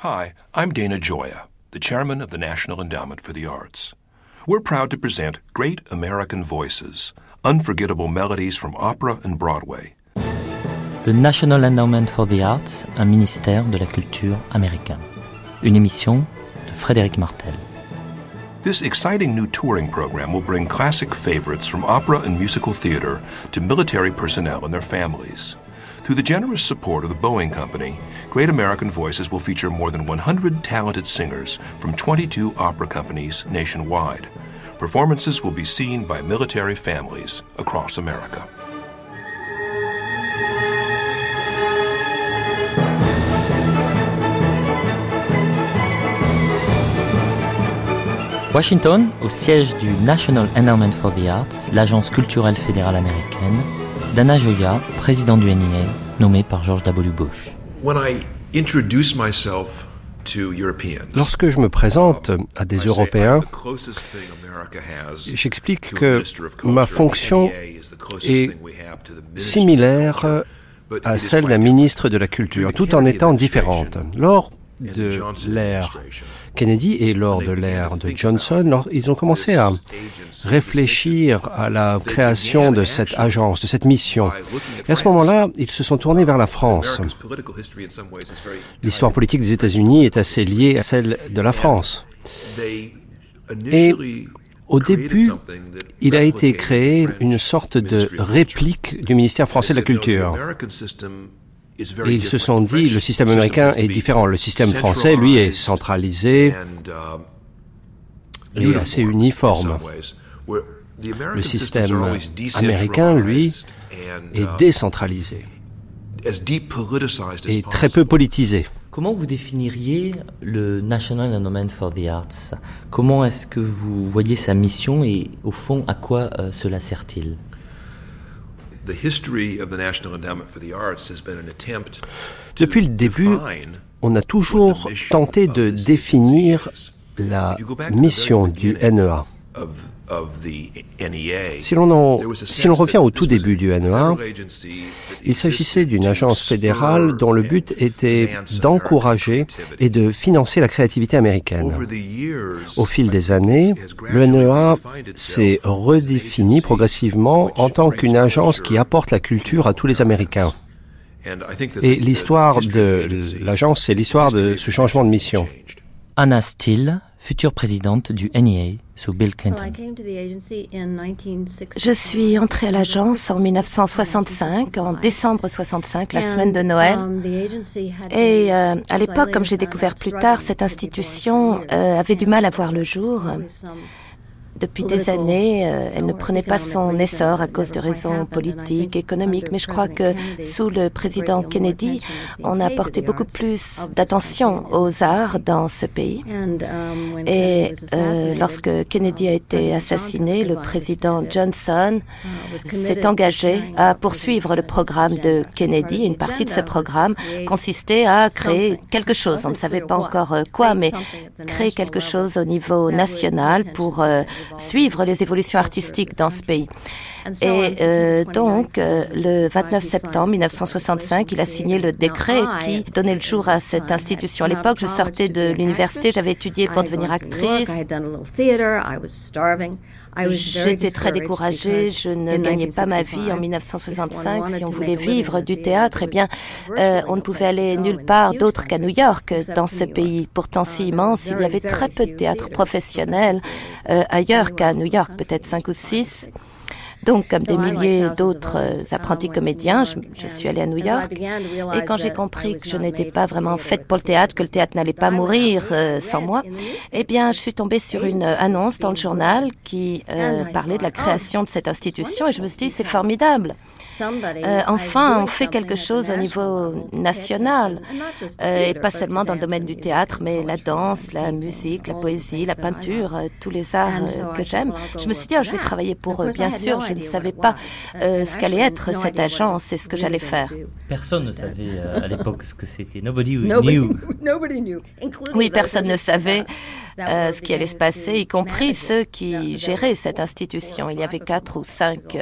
Hi, I'm Dana Joya, the chairman of the National Endowment for the Arts. We're proud to present Great American Voices, unforgettable melodies from opera and Broadway. Le National Endowment for the Arts, un ministère de la culture américain. Une émission de Frédéric Martel. This exciting new touring program will bring classic favorites from opera and musical theater to military personnel and their families. Through the generous support of the Boeing Company, Great American Voices will feature more than 100 talented singers from 22 opera companies nationwide. Performances will be seen by military families across America. Washington, au siège du National Endowment for the Arts, l'agence culturelle fédérale américaine, Dana Joya, président du NEA, nommé par George W. Bush. Lorsque je me présente à des Européens, j'explique que ma fonction est similaire à celle d'un ministre de la Culture, tout en étant différente. Lors de l'ère Kennedy et lors de l'ère de Johnson, ils ont commencé à réfléchir à la création de cette agence, de cette mission. Et à ce moment-là, ils se sont tournés vers la France. L'histoire politique des États-Unis est assez liée à celle de la France. Et au début, il a été créé une sorte de réplique du ministère français de la Culture. Et ils se sont dit, le système américain est différent. Le système français, lui, est centralisé et assez uniforme. Le système américain, lui, est décentralisé et très peu politisé. Comment vous définiriez le National Endowment for the Arts? Comment est-ce que vous voyez sa mission et au fond à quoi euh, cela sert-il? Depuis le début, on a toujours tenté de définir la mission du NEA. Si l'on, si l'on revient au tout début du NEA, il s'agissait d'une agence fédérale dont le but était d'encourager et de financer la créativité américaine. Au fil des années, le NEA s'est redéfini progressivement en tant qu'une agence qui apporte la culture à tous les Américains. Et l'histoire de l'agence, c'est l'histoire de ce changement de mission. Anna Steele, future présidente du NEA sous Bill Clinton. Je suis entrée à l'agence en 1965, en décembre 65, la semaine de Noël. Um, Et euh, à l'époque, comme j'ai découvert plus tard, cette institution euh, avait du mal à voir le jour. Depuis des années, euh, elle ne prenait pas son essor à cause de raisons politiques, économiques, mais je crois que sous le président Kennedy, on a apporté beaucoup plus d'attention aux arts dans ce pays. Et euh, lorsque Kennedy a été assassiné, le président Johnson s'est engagé à poursuivre le programme de Kennedy. Une partie de ce programme consistait à créer quelque chose. On ne savait pas encore euh, quoi, mais créer quelque chose au niveau national pour suivre les évolutions artistiques dans ce pays. Et euh, donc, euh, le 29 septembre 1965, il a signé le décret qui donnait le jour à cette institution. À l'époque, je sortais de l'université, j'avais étudié pour devenir actrice. J'étais très découragée, je ne gagnais pas ma vie en 1965. Si on voulait vivre du théâtre, eh bien, euh, on ne pouvait aller nulle part d'autre qu'à New York dans ce pays. Pourtant si immense, il y avait très peu de théâtre professionnel euh, ailleurs qu'à New York, peut-être cinq ou six. Donc, comme des milliers d'autres euh, apprentis comédiens, je, suis allée à New York. Et quand j'ai compris que je n'étais pas vraiment faite pour le théâtre, que le théâtre n'allait pas mourir euh, sans moi, eh bien, je suis tombée sur une annonce dans le journal qui euh, parlait de la création de cette institution et je me suis dit, c'est formidable. Euh, enfin, on fait quelque chose au niveau national, euh, et pas seulement dans le domaine du théâtre, mais la danse, la musique, la poésie, la peinture, euh, tous les arts que j'aime. Je me suis dit, oh, je vais travailler pour eux, bien sûr, je ne savais pas euh, ce qu'allait être cette agence et ce que j'allais faire. Personne ne savait euh, à l'époque ce que c'était. Nobody knew. Oui, personne ne savait euh, ce qui allait se passer, y compris ceux qui géraient cette institution. Il y avait quatre ou cinq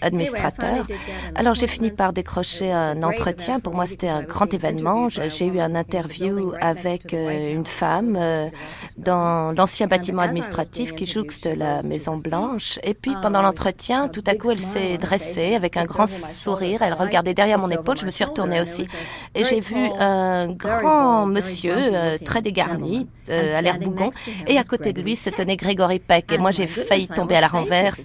administrateurs. Alors j'ai fini par décrocher un entretien. Pour moi, c'était un grand événement. J'ai eu un interview avec une femme dans l'ancien bâtiment administratif qui jouxte la Maison Blanche. Et puis pendant l'entretien, tout à coup, elle s'est dressée avec un grand sourire. Elle regardait derrière mon épaule. Je me suis retournée aussi. Et j'ai vu un grand monsieur, euh, très dégarni, euh, à l'air bougon. Et à côté de lui se tenait Gregory Peck. Et moi, j'ai failli tomber à la renverse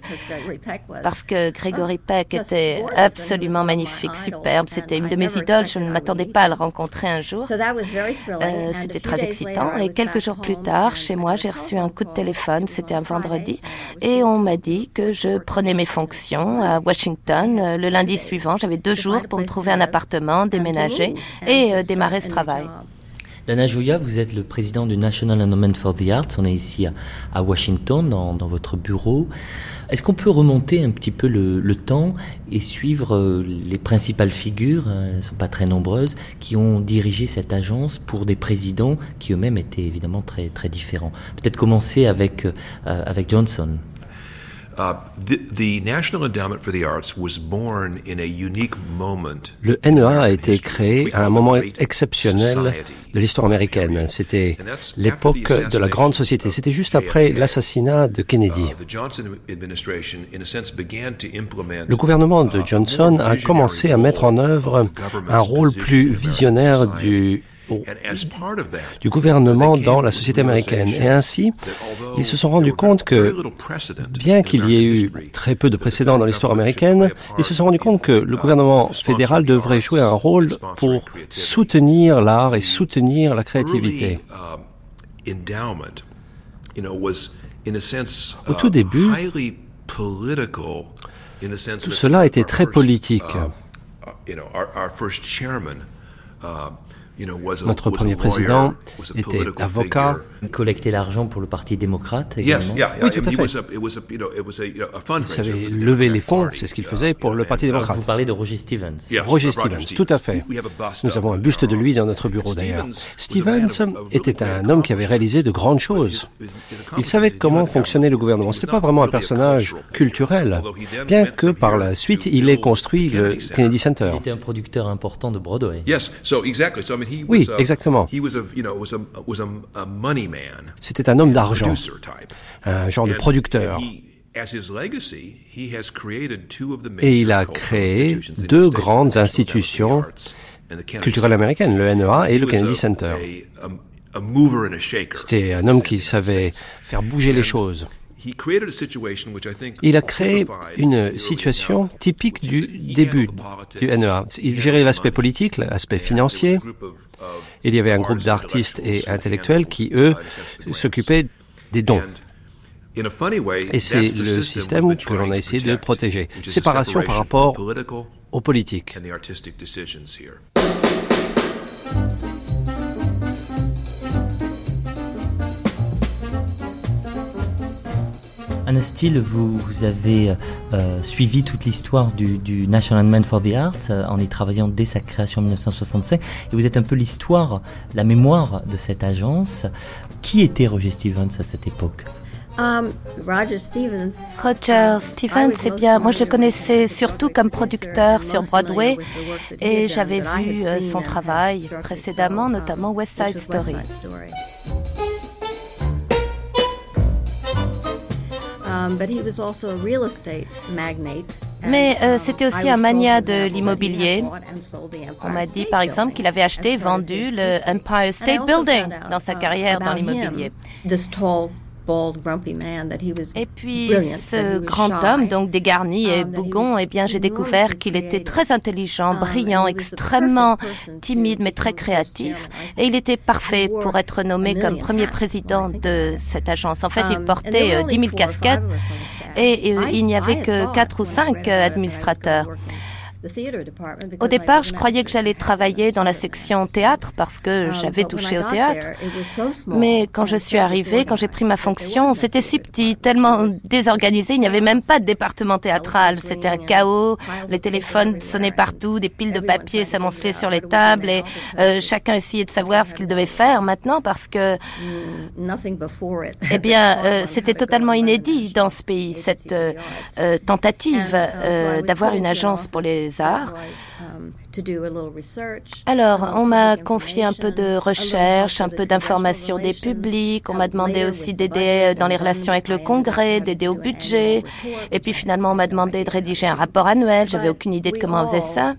parce que Gregory Peck était absolument magnifique, superbe. C'était une de mes idoles. Je ne m'attendais pas à le rencontrer un jour. Euh, c'était très excitant. Et quelques jours plus tard, chez moi, j'ai reçu un coup de téléphone. C'était un vendredi. Et on m'a dit que je prenais mes fonctions à Washington. Euh, le lundi suivant, j'avais deux jours pour me trouver un appartement, déménager et euh, démarrer ce travail. Dana Joya, vous êtes le président du National Endowment for the Arts. On est ici à, Washington, dans, votre bureau. Est-ce qu'on peut remonter un petit peu le, temps et suivre euh, les principales figures, elles ne sont pas très nombreuses, qui ont dirigé cette agence pour des présidents qui eux-mêmes étaient évidemment très, très différents? Peut-être commencer avec, avec Johnson. Le NEA a été créé à un moment exceptionnel de l'histoire américaine. C'était l'époque de la grande société. C'était juste après l'assassinat de Kennedy. Uh, Le gouvernement de Johnson a commencé à mettre en œuvre un rôle plus visionnaire du du gouvernement dans la société américaine. Et ainsi, ils se sont rendus compte que, bien qu'il y ait eu très peu de précédents dans l'histoire américaine, ils se sont rendus compte que le gouvernement fédéral devrait jouer un rôle pour soutenir l'art et soutenir la créativité. Au tout début, tout cela était très politique. Notre premier président était avocat. Il collectait l'argent pour le Parti démocrate également. Oui, tout à fait. Il savait lever les fonds, c'est ce qu'il faisait pour le Parti démocrate. Vous parlez de Roger Stevens. Roger Stevens, tout à fait. Nous avons un buste de lui dans notre bureau d'ailleurs. Stevens était un homme qui avait réalisé de grandes choses. Il savait comment fonctionnait le gouvernement. Ce n'était pas vraiment un personnage culturel, bien que par la suite il ait construit le Kennedy Center. Il était un producteur important de Broadway. Oui, exactement. C'était un homme d'argent, un genre de producteur. Et il a créé deux grandes institutions culturelles américaines, le NEA et le Kennedy Center. C'était un homme qui savait faire bouger les choses. Il a créé une situation typique du début du NEA. Il gérait l'aspect politique, l'aspect financier. Il y avait un groupe d'artistes et intellectuels qui, eux, s'occupaient des dons. Et c'est le système que l'on a essayé de protéger. Séparation par rapport aux politiques. Anna Steele, vous, vous avez euh, suivi toute l'histoire du, National Man for the Arts euh, en y travaillant dès sa création en 1965 et vous êtes un peu l'histoire, la mémoire de cette agence. Qui était Roger Stevens à cette époque? Um, Roger Stevens. Roger Stevens, c'est bien. Moi, je le connaissais surtout comme producteur sur Broadway et j'avais vu euh, son travail précédemment, notamment West Side Story. Mais euh, c'était aussi un mania de l'immobilier. On m'a dit par exemple qu'il avait acheté et vendu le Empire State Building dans sa carrière dans l'immobilier. Et puis ce grand homme, donc dégarni et um, bougon, eh bien j'ai découvert qu'il était très intelligent, um, brillant, extrêmement timide mais très créatif. Et il était parfait pour être nommé comme premier président de cette agence. En fait, il um, portait 10 000 casquettes et euh, il n'y avait que quatre ou cinq administrateurs. Au départ, je croyais que j'allais travailler dans la section théâtre parce que um, j'avais touché au théâtre. Mais quand je suis arrivée, quand j'ai pris ma fonction, c'était si petit, tellement désorganisé, il n'y avait même pas de département théâtral. C'était un chaos, les téléphones sonnaient partout, des piles de papier s'amoncelaient sur les tables et euh, chacun essayait de savoir ce qu'il devait faire. Maintenant parce que, eh bien, euh, c'était totalement inédit dans ce pays, cette euh, tentative d'avoir une agence pour les Alors, on m'a confié un peu de recherche, un peu d'information des publics. On m'a demandé aussi d'aider dans les relations avec le Congrès, d'aider au budget. Et puis finalement, on m'a demandé de rédiger un rapport annuel. J'avais aucune idée de comment on faisait ça.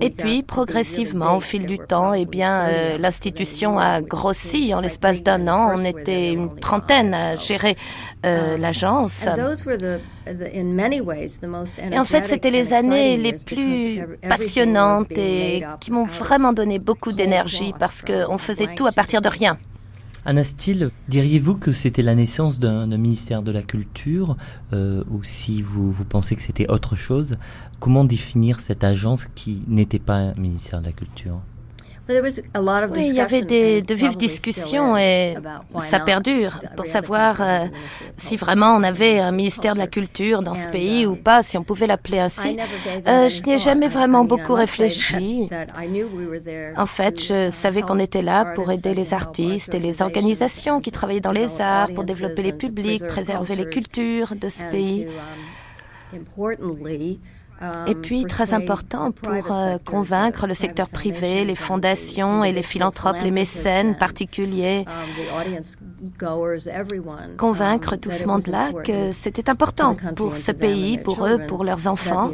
Et puis, progressivement, au fil du temps, eh bien, euh, l'institution a grossi. En l'espace d'un an, on était une trentaine à gérer euh, um, l'agence. Et en fait, c'était les années les plus passionnantes et qui m'ont vraiment donné beaucoup d'énergie parce qu'on faisait tout à partir de rien. Anna Steele, diriez-vous que c'était la naissance d'un ministère de la Culture euh, ou si vous, vous pensez que c'était autre chose? Comment définir cette agence qui n'était pas un ministère de la Culture? Oui, il y avait des, de vives discussions et ça perdure pour savoir euh, si vraiment on avait un ministère de la Culture dans ce pays ou um, pas, si on pouvait l'appeler ainsi. Euh, je n'y ai jamais vraiment beaucoup réfléchi. En fait, je savais qu'on était là pour aider les artistes et les organisations qui travaillaient dans les arts, pour développer les publics, préserver les cultures de ce pays. Um, et puis, très important pour euh, convaincre le secteur privé, les fondations et les philanthropes, les mécènes particuliers, convaincre tout ce monde-là que c'était important pour ce pays, pour eux, pour leurs enfants,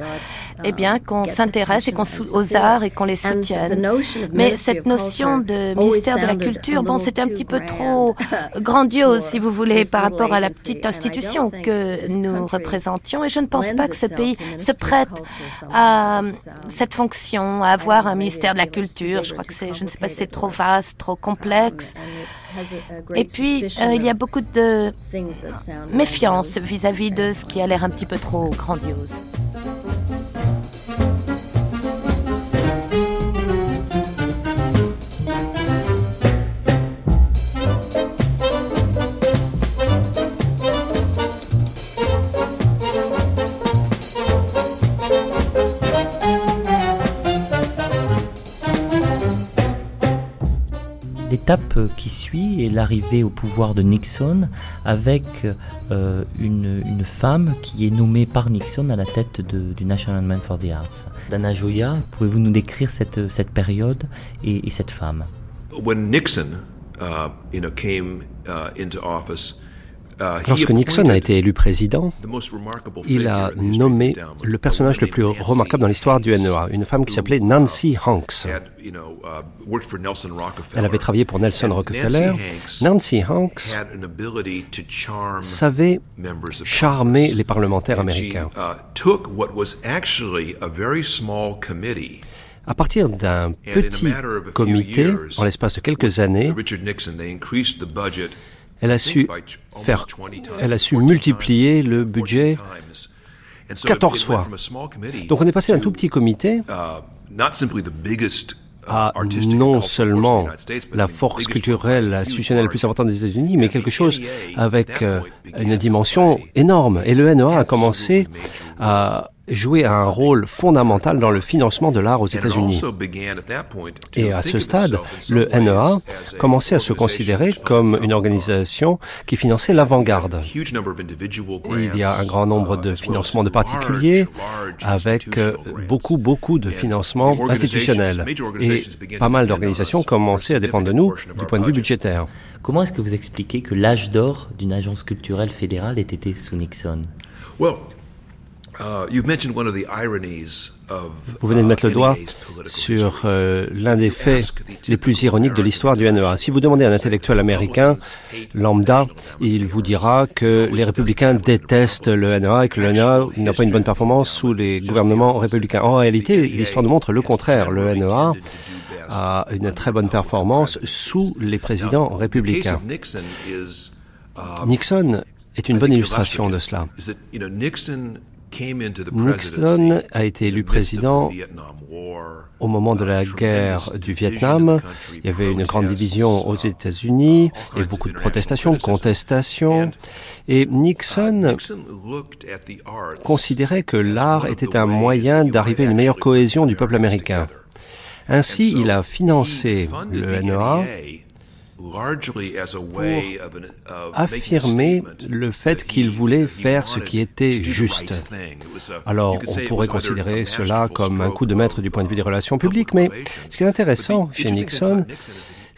eh bien, qu'on s'intéresse et qu'on aux arts et qu'on les soutienne. Mais cette notion de ministère de la Culture, bon, c'était un petit peu trop grandiose, si vous voulez, par rapport à la petite institution que nous représentions. Et je ne pense pas que ce pays se prête à cette fonction, à avoir un ministère de la culture. Je crois que c'est, je ne sais pas si c'est trop vaste, trop complexe. Et puis, euh, il y a beaucoup de méfiance vis-à-vis de ce qui a l'air un petit peu trop grandiose. L'étape qui suit est l'arrivée au pouvoir de Nixon avec euh, une, femme qui est nommée par Nixon à la tête du National Man for the Arts. Dana Joya, pouvez-vous nous décrire cette, cette période et, cette femme? When Nixon uh, you know, came uh, into office, Uh, Lorsque Nixon a été élu président, il a nommé le personnage le plus remarquable dans l'histoire du NEA, une femme qui s'appelait Nancy Hanks. Uh, Elle avait travaillé pour Nelson Rockefeller. Nancy Hanks savait charmer les parlementaires américains. Uh, à partir d'un petit comité, en l'espace de quelques années, elle a su faire, elle a su multiplier le budget 14 fois. Donc on est passé d'un tout petit comité à non seulement la force culturelle, institutionnelle la plus importante des États-Unis, mais quelque chose avec euh, une dimension énorme. Et le NEA a commencé à jouer un rôle fondamental dans le financement de l'art aux États-Unis. Et à ce stade, le NEA commençait à se considérer comme une organisation qui finançait l'avant-garde. Il y a un grand nombre de financements de particuliers avec euh, beaucoup, beaucoup de financements institutionnels. Et pas mal d'organisations commençaient à dépendre de nous du point de vue budgétaire. Comment est-ce que vous expliquez que l'âge d'or d'une agence culturelle fédérale ait été sous Nixon? Uh, Vous venez de mettre le uh, doigt sur euh, l'un des faits les plus ironiques de l'histoire du NEA. Si vous demandez à un intellectuel américain lambda, il vous dira que les républicains détestent le NEA et que le NEA n'a pas une bonne performance sous les gouvernements républicains. En réalité, l'histoire nous montre le contraire. Le NEA a une très bonne performance sous les présidents républicains. Nixon est une bonne illustration de cela. Nixon a été élu président au moment de la guerre du Vietnam. Il y avait une grande division aux États-Unis et beaucoup de protestations, contestations. Et Nixon considérait que l'art était un moyen d'arriver à une meilleure cohésion du peuple américain. Ainsi, il a financé le NEA pour affirmer le fait qu'il voulait faire ce qui était juste. Alors, on pourrait considérer cela comme un coup de maître du point de vue des relations publiques, mais ce qui est intéressant chez Nixon,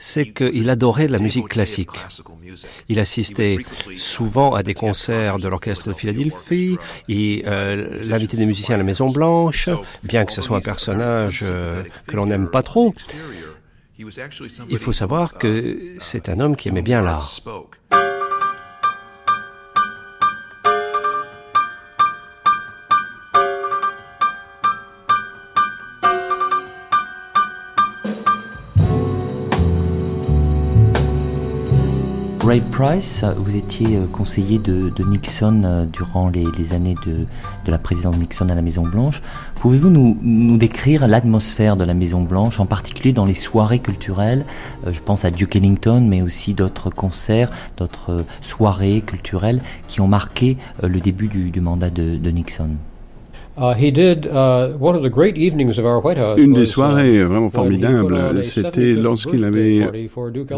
c'est qu'il adorait la musique classique. Il assistait souvent à des concerts de l'orchestre de Philadelphie, et euh, l'invité des musiciens à la Maison Blanche, bien que ce soit un personnage euh, que l'on n'aime pas trop. Il faut savoir que c'est un homme qui aimait bien l'art. Ray Price, vous étiez euh, conseiller de, Nixon euh, durant les, années de, la présidence Nixon à la Maison Blanche. Pouvez-vous nous, décrire l'atmosphère de la Maison Blanche, en particulier dans les soirées culturelles euh, Je pense à Duke Ellington, mais aussi d'autres concerts, d'autres soirées culturelles qui ont marqué le début du, mandat de Nixon? Une des soirées uh, vraiment formidables, c'était lorsqu'il avait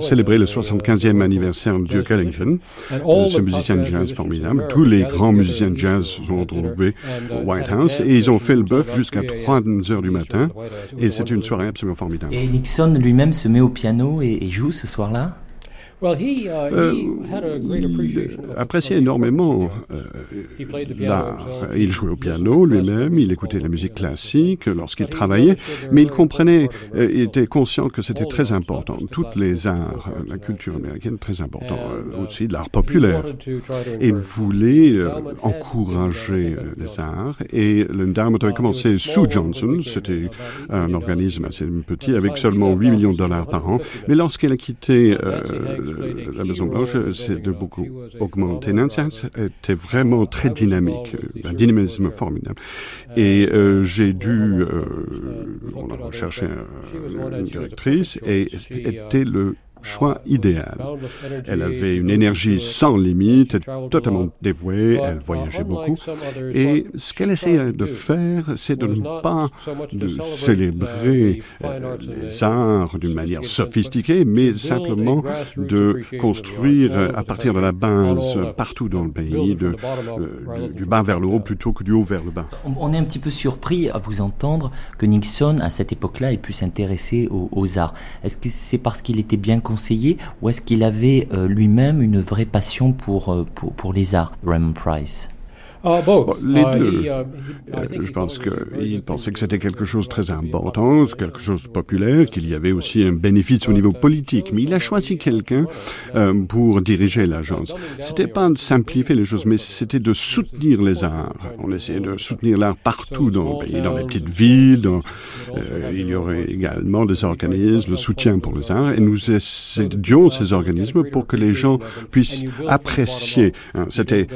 célébré le 75e anniversaire de Duke Ellington, ce musicien de jazz formidable. Tous les grands musiciens de jazz se sont retrouvés au uh, White House et ils ont fait le bœuf jusqu'à 3 heures du matin. Et c'était une soirée absolument formidable. Et Nixon lui-même se met au piano et joue ce soir-là Uh, euh, il appréciait énormément euh, l'art. Il jouait au piano lui-même, il écoutait la musique classique lorsqu'il travaillait, mais il comprenait, euh, il était conscient que c'était très important. Toutes les arts, la culture américaine, très important. Uh, aussi l'art populaire. Et il voulait encourager les arts. Et l'Endowment avait commencé sous Johnson. C'était un organisme assez petit avec seulement 8 millions de dollars par an. Mais lorsqu'il a quitté la Maison Blanche, c'est de beaucoup augmenter. Nancy était vraiment très dynamique, un dynamisme formidable. Et euh, j'ai dû, euh, on a recherché une directrice et était le choix idéal. Elle avait une énergie sans limite, totalement dévouée, elle voyageait beaucoup. Et ce qu'elle essayait de faire, c'est de ne pas de célébrer euh, les arts d'une manière sophistiquée, mais simplement de construire à partir de la base partout dans le pays, euh, du, bas vers le haut plutôt que du haut vers le bas. On est un petit peu surpris à vous entendre que Nixon, à cette époque-là, ait pu s'intéresser aux, aux arts. Est-ce que c'est parce qu'il était bien conseiller ou est-ce qu'il avait euh, lui-même une vraie passion pour, euh, les arts, Raymond Price? Ah, les uh, deux. Uh, euh, je pense qu'il pensait que c'était quelque chose de très important, quelque chose de populaire, qu'il y avait aussi un bénéfice au niveau politique. Mais il a choisi quelqu'un euh, pour diriger l'agence. C'était pas de simplifier les choses, mais c'était de soutenir les arts. On essayait de soutenir l'art partout dans le pays, dans les petites villes. Euh, il y aurait également des organismes de soutien pour les arts, et nous aidions ces organismes pour que les gens puissent apprécier. Hein, c'était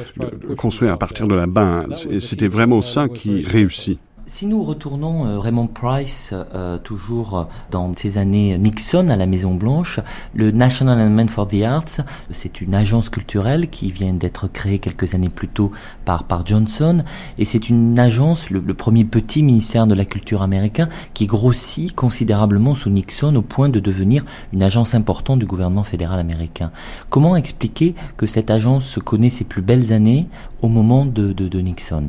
construire à partir de la base. Et c'était vraiment ça qui réussit. Si nous retournons euh, Raymond Price, euh, toujours dans ces années Nixon à la Maison Blanche, le National Endowment for the Arts, c'est une agence culturelle qui vient d'être créée quelques années plus tôt par, Johnson, et c'est une agence, le, premier petit ministère de la culture américain, qui grossit considérablement sous Nixon au point de devenir une agence importante du gouvernement fédéral américain. Comment expliquer que cette agence connaît ses plus belles années au moment de, de Nixon?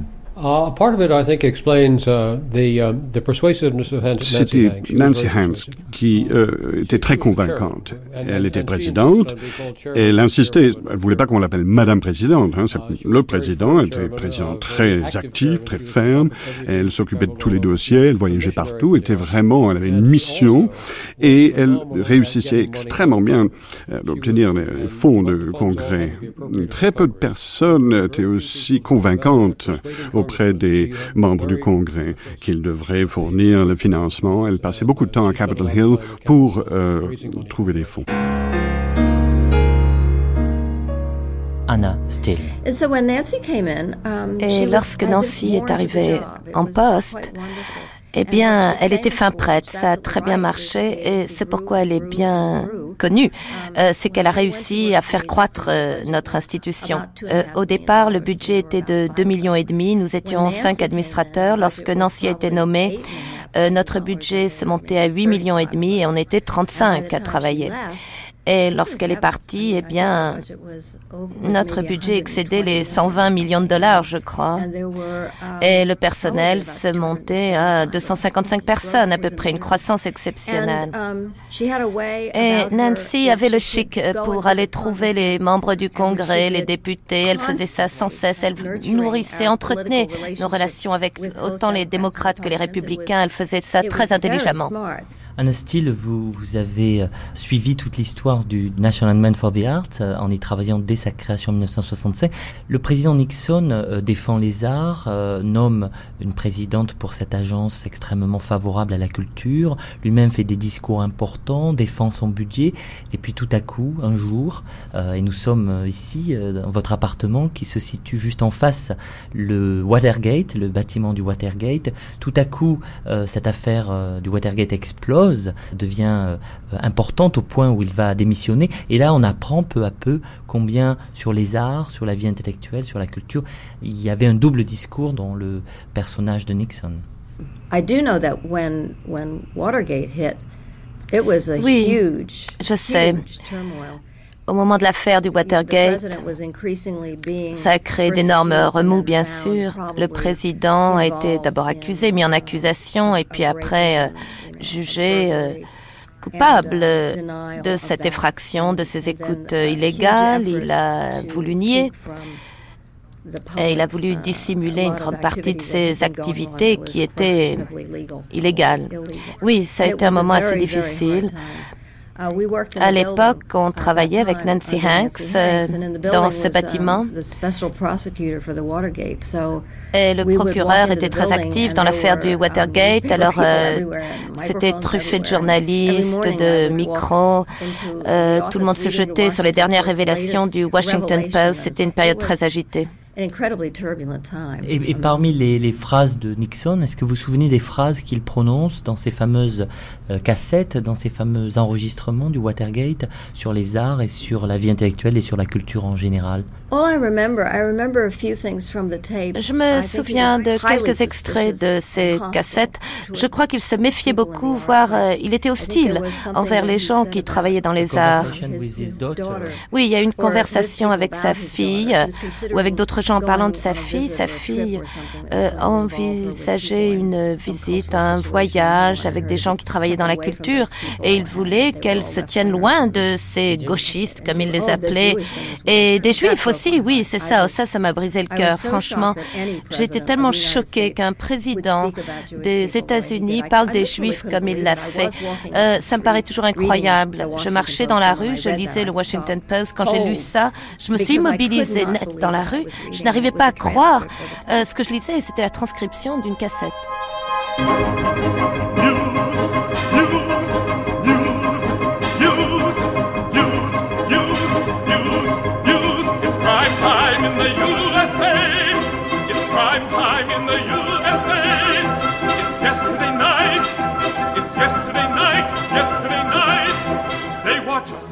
C'était Nancy Hanks qui euh, était très convaincante. Elle était présidente. Et elle insistait. Elle voulait pas qu'on l'appelle Madame présidente. Hein, le président elle était président très actif, très ferme. Elle s'occupait de tous les dossiers. Elle voyageait partout. Était vraiment. Elle avait une mission et elle réussissait extrêmement bien euh, d'obtenir les fonds de congrès. Très peu de personnes étaient aussi convaincantes au auprès des membres du Congrès qu'ils devraient fournir le financement. Elle passait beaucoup de temps à Capitol Hill pour euh, trouver des fonds. Anna Steele. Um, Et lorsque Nancy est arrivée en poste, eh bien, elle était fin prête, ça a très bien marché et c'est pourquoi elle est bien connue. Euh, c'est qu'elle a réussi à faire croître euh, notre institution. Euh, au départ, le budget était de 2 millions et demi, nous étions cinq administrateurs. Lorsque Nancy a été nommée, notre budget se montait à 8 millions et demi et on était 35 à travailler. Et lorsqu'elle est partie, eh bien, notre budget excédait les 120 millions de dollars, je crois. Et le personnel se montait à 255 personnes, à peu près, une croissance exceptionnelle. Et Nancy avait le chic pour aller trouver les membres du Congrès, les députés. Elle faisait ça sans cesse. Elle nourrissait, entretenait nos relations avec autant les démocrates que les républicains. Elle faisait ça très intelligemment. Anna vous, vous avez euh, suivi toute l'histoire du National Man for the Arts euh, en y travaillant dès sa création en 1965. Le président Nixon euh, défend les arts, nomme une présidente pour cette agence extrêmement favorable à la culture, lui-même fait des discours importants, défend son budget, et puis tout à coup, un jour, et nous sommes ici dans votre appartement qui se situe juste en face le Watergate, le bâtiment du Watergate, tout à coup, cette affaire du Watergate explose devient euh, importante au point où il va démissionner. Et là, on apprend peu à peu combien sur les arts, sur la vie intellectuelle, sur la culture, il y avait un double discours dans le personnage de Nixon. I do know that when, when Watergate hit, it was a oui, huge, je sais. Au moment de l'affaire du Watergate, ça a créé d'énormes remous, bien sûr. Le président a été d'abord accusé, mis en accusation, et puis après euh, jugé euh, coupable de cette effraction, de ces écoutes euh, illégales. Il a voulu nier. Et il a voulu dissimuler une grande partie de ses activités qui étaient illégales. Oui, ça a été un moment assez difficile. À l'époque, on travaillait avec Nancy Hanks euh, dans ce bâtiment. Et le procureur était très actif dans l'affaire du Watergate. Alors, euh, c'était truffé de journalistes, de micros. Euh, tout le monde se jetait sur les dernières révélations du Washington Post. C'était une période très agitée. Et, parmi les, phrases de Nixon, est-ce que vous vous souvenez des phrases qu'il prononce dans ces fameuses euh, cassettes, dans ces fameux enregistrements du Watergate sur les arts et sur la vie intellectuelle et sur la culture en général? Je me souviens de quelques extraits de ces cassettes. Je crois qu'il se méfiait beaucoup, voire euh, il était hostile envers les gens qui travaillaient dans les arts. Oui, il y a une conversation avec sa fille ou avec d'autres en parlant de sa fille, sa fille euh, envisageait une visite, un voyage avec des gens qui travaillaient dans la culture et il voulait qu'elle se tienne loin de ces gauchistes, comme il les appelait, et des juifs aussi, oui, c'est ça, ça, ça m'a brisé le cœur, franchement. J'étais tellement choquée qu'un président des États-Unis parle des juifs comme il l'a fait. Euh, ça me paraît toujours incroyable. Je marchais dans la rue, je lisais le Washington Post. Quand j'ai lu ça, je me suis mobilisée net dans la rue. Je n'arrivais pas à croire euh, ce que je lisais, c'était la transcription d'une cassette.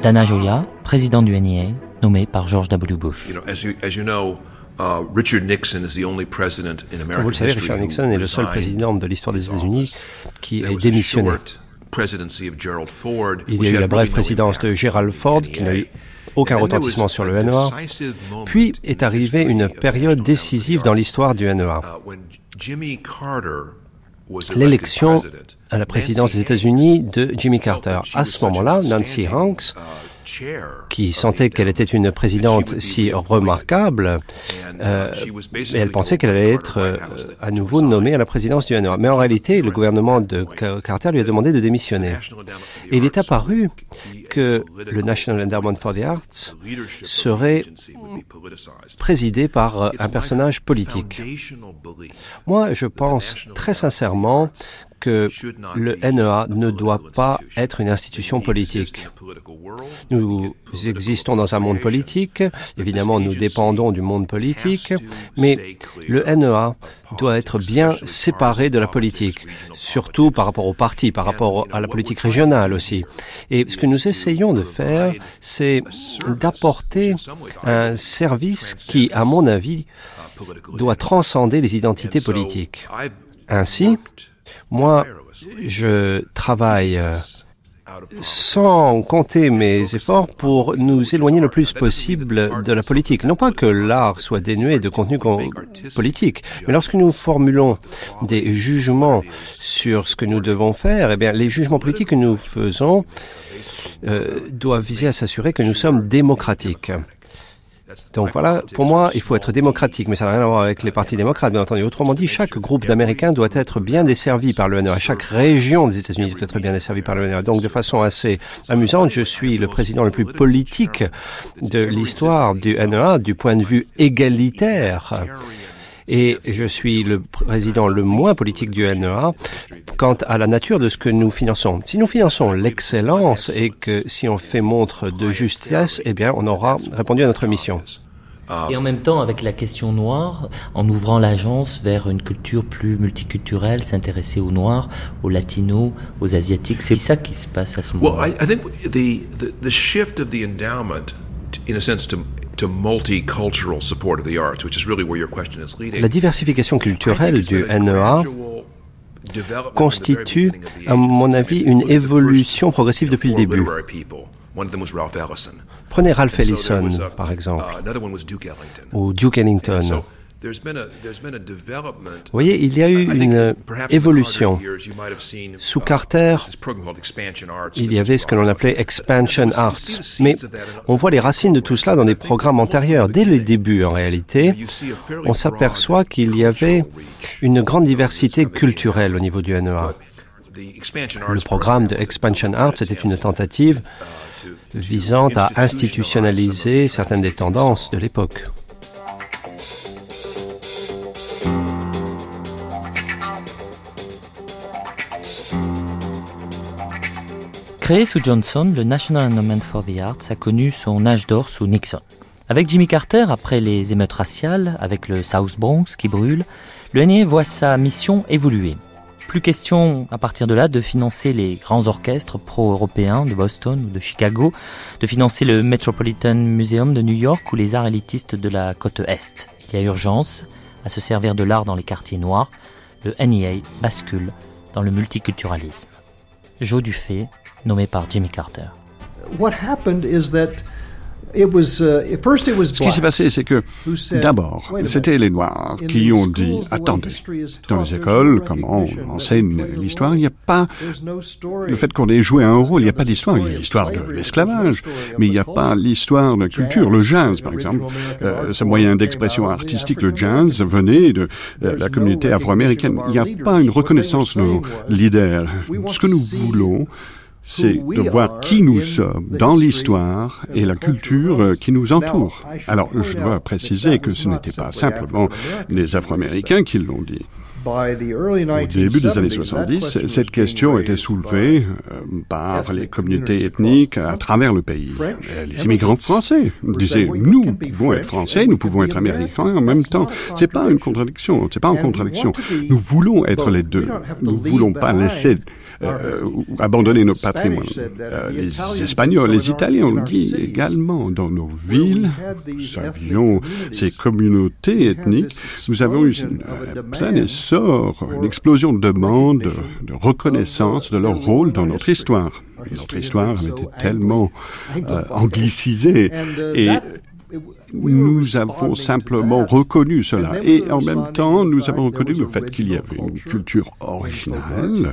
Dana Joya, président du NEA, nommé par George W. Bush. Uh, Richard Nixon is the only president in American Vous le savez, Richard Nixon est le seul président de l'histoire des États-Unis qui est démissionné. Il y a eu la brève présidence de Gerald Ford qui n'a eu aucun retentissement sur le NEA. Puis est arrivée une période décisive dans l'histoire du NEA. L'élection à la présidence des États-Unis de Jimmy Carter. À ce moment-là, Nancy Hanks qui sentait qu'elle était une présidente si remarquable, euh, et elle pensait qu'elle allait être euh, à nouveau nommée à la présidence du NRA. Mais en réalité, le gouvernement de Carter lui a demandé de démissionner. Il est apparu que le National Endowment for the Arts serait présidé par un personnage politique. Moi, je pense très sincèrement que le NEA ne doit pas être une institution politique. Nous existons dans un monde politique, évidemment nous dépendons du monde politique, mais le NEA doit être bien séparé de la politique, surtout par rapport aux partis, par rapport à la politique régionale aussi. Et ce que nous essayons de faire, c'est d'apporter un service qui, à mon avis, doit transcender les identités politiques. Ainsi, moi, je travaille euh, sans compter mes efforts pour nous éloigner le plus possible de la politique. Non pas que l'art soit dénué de contenu politique, mais lorsque nous formulons des jugements sur ce que nous devons faire, eh bien, les jugements politiques que nous faisons euh, doivent viser à s'assurer que nous sommes démocratiques. Donc voilà, pour moi, il faut être démocratique, mais ça n'a rien à voir avec les partis démocrates, bien entendu. Autrement dit, chaque groupe d'Américains doit être bien desservi par le NRA. Chaque région des États-Unis doit être bien desservie par le NRA. Donc de façon assez amusante, je suis le président le plus politique de l'histoire du NRA du point de vue égalitaire et je suis le président le moins politique du NEA quant à la nature de ce que nous finançons. Si nous finançons l'excellence et que si on fait montre de justesse, eh bien, on aura répondu à notre mission. Et en même temps, avec la question noire, en ouvrant l'agence vers une culture plus multiculturelle, s'intéresser aux Noirs, aux Latinos, aux Asiatiques, c'est ça qui se passe à ce moment. Well, I, I think the, the, the shift of the endowment, in a sense, to la diversification culturelle du NEA constitue, à mon avis, une évolution progressive depuis le début. Prenez Ralph Ellison, par exemple, uh, ou Duke Ellington. Vous voyez, il y a eu une évolution. Sous Carter, il y avait ce que l'on appelait Expansion Arts. Mais on voit les racines de tout cela dans des programmes antérieurs. Dès les débuts, en réalité, on s'aperçoit qu'il y avait une grande diversité culturelle au niveau du NEA. Le programme de Expansion Arts était une tentative visant à institutionnaliser certaines des tendances de l'époque. Créé sous Johnson, le National Endowment for the Arts a connu son âge d'or sous Nixon. Avec Jimmy Carter, après les émeutes raciales, avec le South Bronx qui brûle, le NIA voit sa mission évoluer. Plus question à partir de là de financer les grands orchestres pro-européens de Boston ou de Chicago, de financer le Metropolitan Museum de New York ou les arts élitistes de la côte Est. Il y a urgence à se servir de l'art dans les quartiers noirs. Le NEA bascule dans le multiculturalisme. Joe Dufay, nommé par Jimmy Carter. What happened is that Uh, Ce qui s'est passé, c'est que d'abord, c'était les Noirs qui ont dit attendez, dans les écoles, comment on enseigne l'histoire, il n'y a pas le fait qu'on ait joué un rôle, il n'y a pas d'histoire. Il y a l'histoire de l'esclavage, mais il n'y a pas l'histoire de la culture. Le jazz, par exemple, euh, ce moyen d'expression artistique, le jazz, venait de euh, la communauté afro-américaine. Il n'y a pas une reconnaissance de nos leaders. Ce que nous voulons, c'est de voir qui nous sommes dans l'histoire et la culture qui nous entoure. Alors, je dois préciser que ce n'était pas simplement les Afro-Américains qui l'ont dit. Au début des années 70, cette question était soulevée euh, par les communautés ethniques à travers le pays. Les immigrants français disaient nous pouvons être français, nous pouvons être américains en même temps. C'est pas une contradiction, c'est pas en contradiction. Nous voulons être les deux. Nous voulons pas laisser euh, abandonner notre patrimoine. Euh, les Espagnols, les Italiens ont dit également dans nos villes, nous avions ces communautés ethniques, nous avons eu un plein une explosion de demandes, de, reconnaissance de leur rôle dans notre histoire. Notre histoire avait été tellement euh, anglicisée et nous avons simplement reconnu cela. Et en même temps, nous avons reconnu le fait qu'il y avait une culture originale.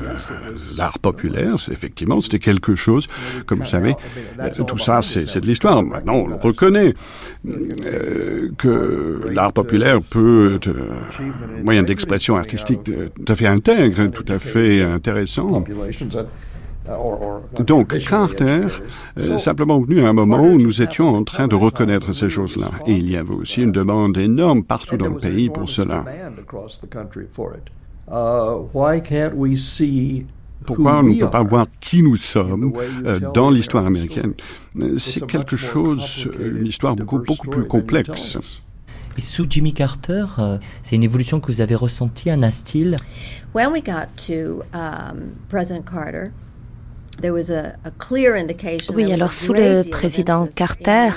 L'art populaire, effectivement, c'était quelque chose, comme vous savez, euh, tout ça, c'est de l'histoire. Maintenant, on reconnaît euh, que l'art populaire peut être un moyen d'expression artistique tout à fait intègre, tout à fait intéressant. Donc Carter est simplement venu à un moment où nous étions en train de reconnaître ces choses-là. Et il y avait aussi une demande énorme partout dans le pays pour cela. pourquoi on ne peut pas voir qui nous sommes euh, dans l'histoire américaine? C'est quelque chose, une histoire beaucoup, beaucoup plus complexe. Et sous Jimmy Carter, euh, c'est une évolution que vous avez ressentie, un style? When we got to um, President Carter, oui, alors sous le président Carter,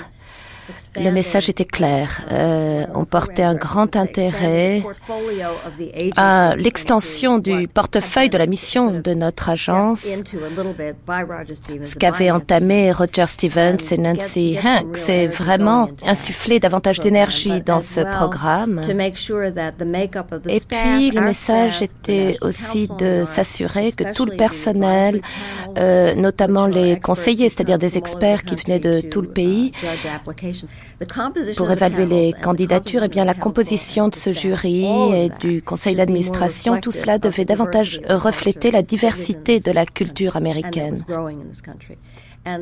le message était clair. Euh, on portait un grand intérêt à l'extension du portefeuille de la mission de notre agence, ce qu'avaient entamé Roger Stevens et Nancy Hanks, c'est vraiment insuffler davantage d'énergie dans ce programme. Et puis, le message était aussi de s'assurer que tout le personnel, euh, notamment les conseillers, c'est-à-dire des experts qui venaient de tout le pays, pour évaluer les candidatures, et eh bien, la composition de ce jury et du conseil d'administration, tout cela devait davantage refléter la diversité de la culture américaine.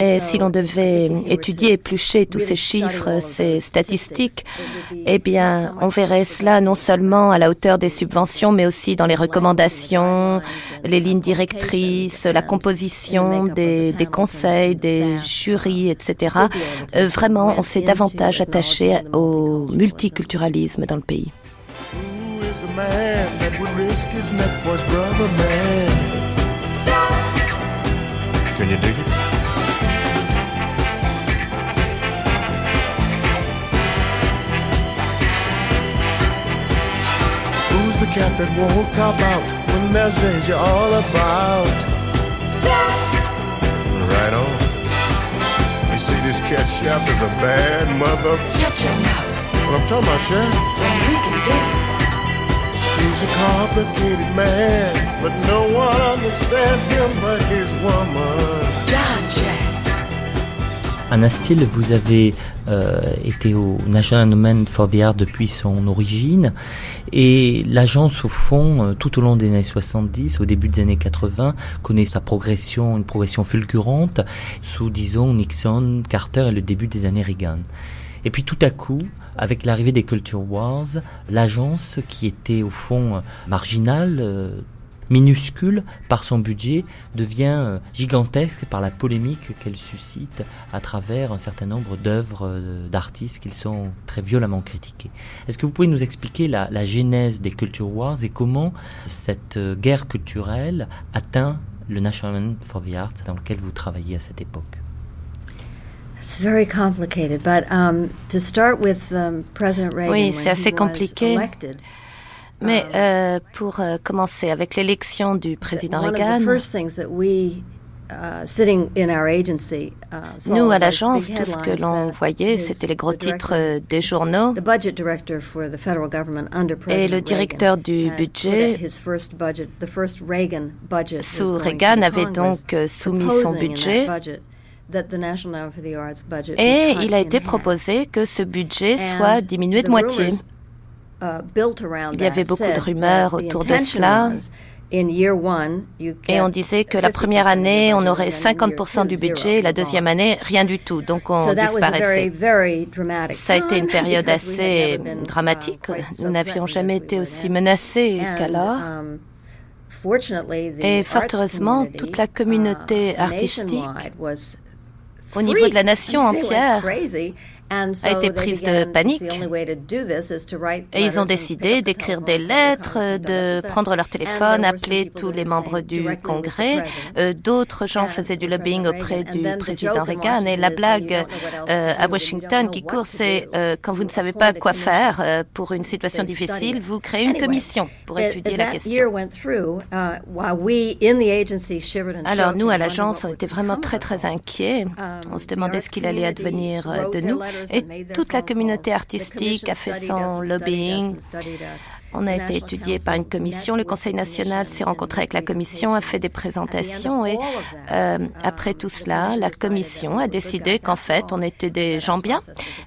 Et si l'on devait étudier, éplucher tous ces chiffres, ces statistiques, eh bien, on verrait cela non seulement à la hauteur des subventions, mais aussi dans les recommandations, les lignes directrices, la composition des, des conseils, des jurys, etc. Euh, vraiment, on s'est davantage attaché au multiculturalisme dans le pays. Cat that won't cop out when there's danger all about. Right on. You see, this cat chef is a bad mother. Shut your mouth. What I'm talking about, Chef? Then we can do it. He's a complicated man, but no one understands him but his woman. John Chef. Anna Steele, vous avez euh, été au National Endowment for the Art depuis son origine et l'agence au fond euh, tout au long des années 70, au début des années 80, connaît sa progression, une progression fulgurante sous disons Nixon, Carter et le début des années Reagan. Et puis tout à coup, avec l'arrivée des Culture Wars, l'agence qui était au fond marginale, euh, minuscule par son budget, devient euh, gigantesque par la polémique qu'elle suscite à travers un certain nombre d'œuvres euh, d'artistes qui sont très violemment critiquées. Est-ce que vous pouvez nous expliquer la, la genèse des Culture Wars et comment cette euh, guerre culturelle atteint le National for the Arts dans lequel vous travaillez à cette époque? Very complicated, but um, to start with um, President Reagan, oui, c'est assez compliqué. Mais euh, pour euh, commencer avec l'élection du président Reagan, uh, uh, nous, à l'agence, tout ce que l'on voyait, c'était les gros titres des journaux. Et le directeur du budget, sous Reagan, avait donc euh, soumis son budget. Et il a été proposé que ce budget soit diminué de moitié. Uh, Il y avait beaucoup de rumeurs autour de cela. Et on disait que la première année, on aurait 50% du budget, la deuxième année, rien du tout. Donc on disparaissait. Ça a été une période assez dramatique. Nous n'avions jamais été aussi menacés qu'alors. Um, Et fort heureusement, toute la communauté uh, artistique, au niveau de la nation entière, a été prise de panique et ils ont décidé d'écrire des lettres, de prendre leur téléphone, appeler tous les membres du Congrès. Euh, d'autres gens faisaient du lobbying auprès du président Reagan et la blague euh, à Washington qui court, c'est euh, quand vous ne savez pas quoi faire pour une situation difficile, vous créez une commission pour étudier la question. Alors nous, à l'agence, on était vraiment très très inquiets. On se demandait ce qu'il allait advenir de nous. Et toute la communauté artistique a fait son lobbying. On a été étudié par une commission. Le Conseil national s'est rencontré avec la commission, a fait des présentations et euh, après tout cela, la commission a décidé qu'en fait, on était des gens bien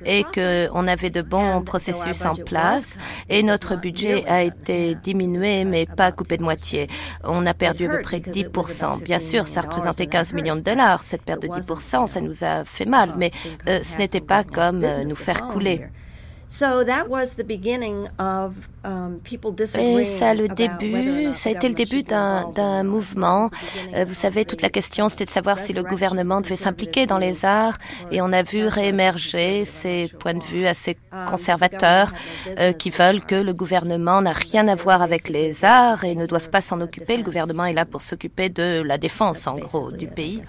et qu'on avait de bons processus en place et notre budget a été diminué mais pas coupé de moitié. On a perdu à peu près 10%. Bien sûr, ça représentait 15 millions de dollars. Cette perte de 10%, ça nous a fait mal, mais euh, ce n'était pas comme euh, nous faire couler. Um, Et ça, le début, ça a été le début d'un mouvement. Euh, vous savez, toute la question, c'était de savoir si le gouvernement devait s'impliquer dans les arts. Et on a vu réémerger ces points de vue assez um, conservateurs euh, qui veulent que le gouvernement n'a rien à voir avec les arts et ne doivent pas s'en occuper. Le gouvernement est là pour s'occuper de la défense, en gros, du pays.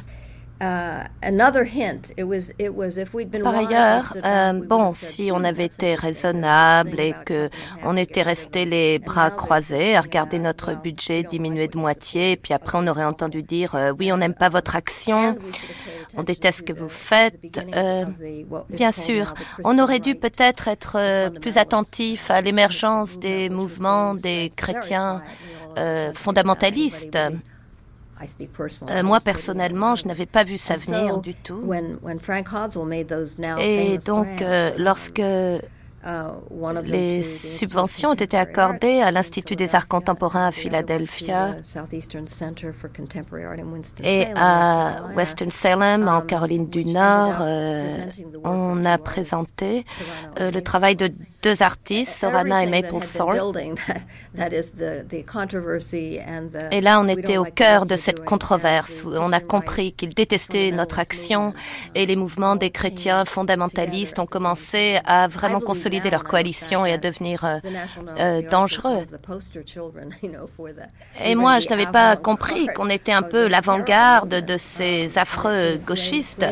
Par ailleurs, euh, bon, si on avait été raisonnable et que on était resté les bras croisés à regarder notre budget diminuer de moitié, et puis après on aurait entendu dire euh, oui, on n'aime pas votre action, on déteste ce que vous faites. Euh, bien sûr, on aurait dû peut-être être plus attentif à l'émergence des mouvements des chrétiens fondamentalistes. Euh, moi, personnellement, je n'avais pas vu ça venir du tout. Et donc, euh, lorsque Uh, Les subventions ont été accordées à l'Institut des arts contemporains à Philadelphia et à Winston-Salem en um, Caroline du Nord. Euh, on a présenté euh, le travail de deux artistes, Sorana et Maplethorpe. Et là, on était au cœur de cette controverse. On a compris qu'ils détestaient notre action et les mouvements des chrétiens fondamentalistes ont commencé à vraiment consolider leur coalition et à devenir euh, euh, dangereux. Et moi, je n'avais pas compris qu'on était un peu l'avant-garde de ces affreux gauchistes.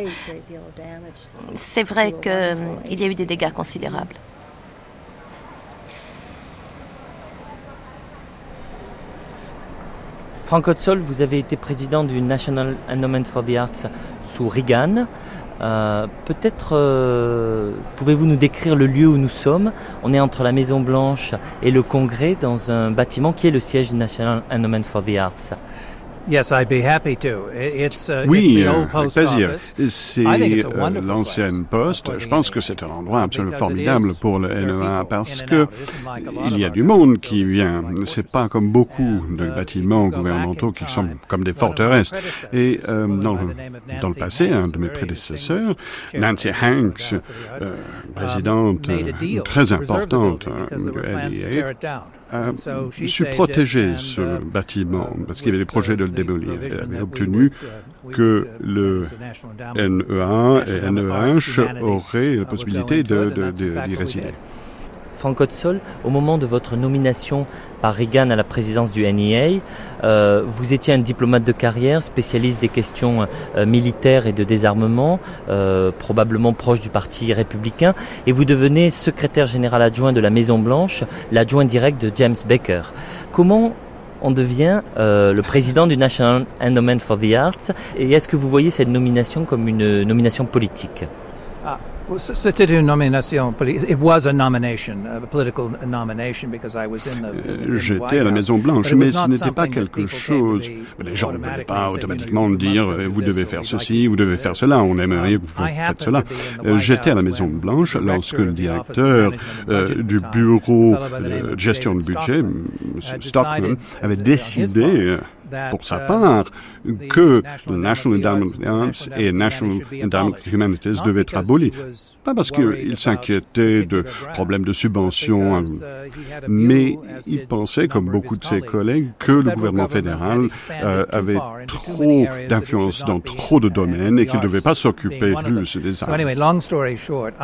C'est vrai qu'il y a eu des dégâts considérables. Frank Hotzol, vous avez été président du National Endowment for the Arts sous Reagan. Euh, peut-être euh, pouvez-vous nous décrire le lieu où nous sommes? On est entre la Maison Blanche et le Congrès dans un bâtiment qui est le siège du National Endowment for the Arts. Yes, I'd be happy to. It's, uh, oui, avec plaisir. C'est euh, l'ancienne poste. Je pense que c'est un endroit absolument formidable pour le NEA parce que il y a du monde qui vient. C'est pas comme beaucoup de bâtiments gouvernementaux qui sont comme des forteresses. Et euh, dans, le, dans, le passé, un de mes prédécesseurs, Nancy Hanks, euh, présidente euh, très importante du NEA, a su protéger ce bâtiment parce qu'il y avait des projets de le démolir. Elle avait obtenu que le NEA et NEH auraient la possibilité d'y de, de, résider. Franck Hotzol, au moment de votre nomination par Reagan à la présidence du NEA, euh, vous étiez un diplomate de carrière, spécialiste des questions euh, militaires et de désarmement, euh, probablement proche du Parti républicain, et vous devenez secrétaire général adjoint de la Maison Blanche, l'adjoint direct de James Baker. Comment on devient le président du National Endowment for the Arts, et est-ce que vous voyez cette nomination comme une nomination politique? C'était une nomination. It was a nomination, a political nomination, because I was in the. Euh, j'étais à la Maison Blanche, mais ce n'était pas quelque chose. Les gens ne venaient pas automatiquement dire vous devez faire ceci, vous devez faire cela. On aimerait que vous faites cela. Euh, j'étais à la Maison Blanche lorsque le directeur euh, du bureau de gestion de budget, M. Stockman, avait décidé pour sa uh, part que le National Endowment the Arts et National Endowment of Humanities devaient être abolis. Pas parce qu'il s'inquiétait de problèmes de subvention, uh, mais il pensait, comme beaucoup de ses collègues, que le gouvernement fédéral euh, avait trop d'influence dans trop de domaines et qu'il ne devait pas s'occuper plus des arts.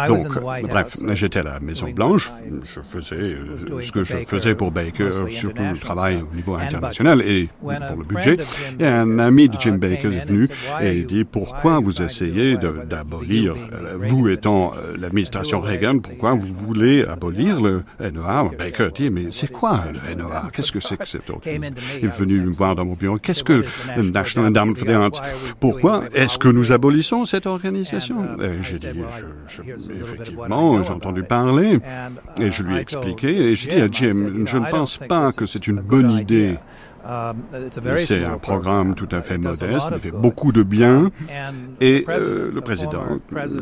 Donc, bref, j'étais à la Maison-Blanche, je faisais ce que je faisais pour Baker, surtout le travail au niveau international et le budget. Et un ami de Jim Baker est venu et il dit pourquoi vous essayez d'abolir, euh, vous étant euh, l'administration Reagan, pourquoi vous voulez abolir le NOA Baker dit mais c'est quoi le NOA Qu'est-ce que c'est que cette organisation Il est venu me voir dans mon bureau. Qu'est-ce que le National Endowment for the Arts Pourquoi est-ce que nous abolissons cette organisation? J'ai dit effectivement, j'ai entendu parler et je lui ai expliqué et j'ai dit à Jim, je ne pense pas que c'est une bonne idée c'est un programme tout à fait modeste, mais fait beaucoup de bien. Et euh, le président,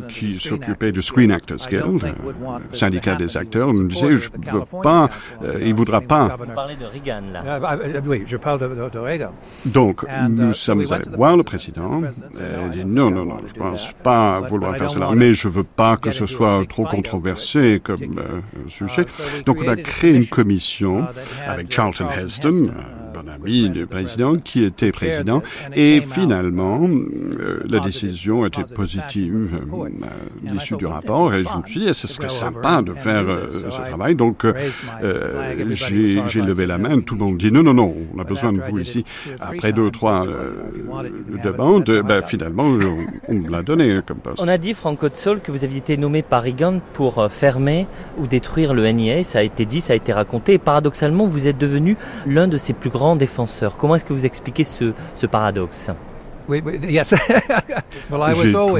qui s'occupait du Screen Actors Guild, le syndicat des acteurs, me disait, je ne veux pas, euh, il ne voudra pas. Vous parlez de Reagan, là. Ah, oui, je parle de, Reagan. Donc, nous uh, sommes allés voir le président. Et il dit, non, non, non, je ne pense pas vouloir faire cela, mais je ne veux pas que ce soit trop controversé comme euh, sujet. Uh, Donc, on a créé une commission uh, avec Charlton Heston, bon ami du président, qui était président. Et finalement, euh, la décision était positive euh, à l'issue du rapport. Et je me suis dit, ce serait sympa de faire euh, ce travail. Donc, j'ai levé la main. Tout le monde dit, non, non, non, on a besoin de vous ici. Après deux ou trois demandes, ben, finalement, on, l'a donné comme poste. On a dit, Franck Otsol, que vous aviez été nommé par Reagan pour fermer ou détruire le NIA. Ça a été dit, ça a été raconté. Et paradoxalement, vous êtes devenu l'un de ses plus grands défenseurs. Comment est-ce que vous expliquez ce, ce paradoxe? Oui, oui, yes. J'ai toujours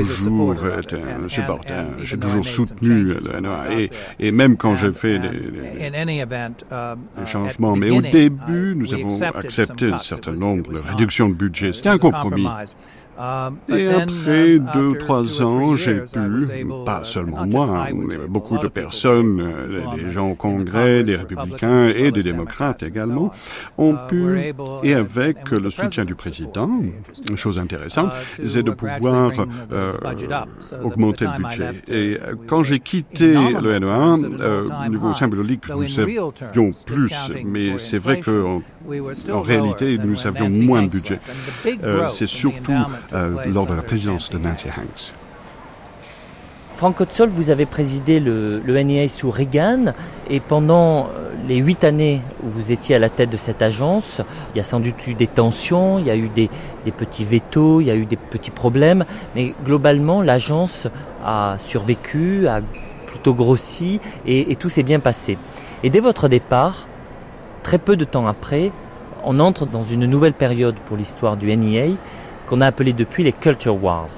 été un supporter. J'ai toujours soutenu le NOA. Et, et même quand j'ai fait des, des, des, changements. Mais au début, nous avons accepté un certain nombre de réductions de budget. C'était un compromis. Um, Et après um, deux trois ans, j'ai pu, pas seulement moi, mais beaucoup de personnes, euh, des gens au Congrès, des républicains et des démocrates également, ont uh, pu, et avec le soutien du président, une chose intéressante, uh, c'est de pouvoir euh, augmenter le budget. Et euh, quand j'ai quitté le NEA, euh, au niveau symbolique, nous avions plus, mais c'est vrai qu'en en réalité, nous avions moins de budget. c'est surtout euh, lors de la présidence de Nancy Hanks. Franck Otsol, vous avez présidé le, le, NEA sous Reagan et pendant euh, les huit années où vous étiez à la tête de cette agence, il y a sans doute eu des tensions, il y a eu des, petits vétos, il y a eu des petits problèmes, mais globalement l'agence a survécu, a plutôt grossi et, et tout s'est bien passé. Et dès votre départ, très peu de temps après, on entre dans une nouvelle période pour l'histoire du NEA qu'on a appelé depuis les Culture Wars.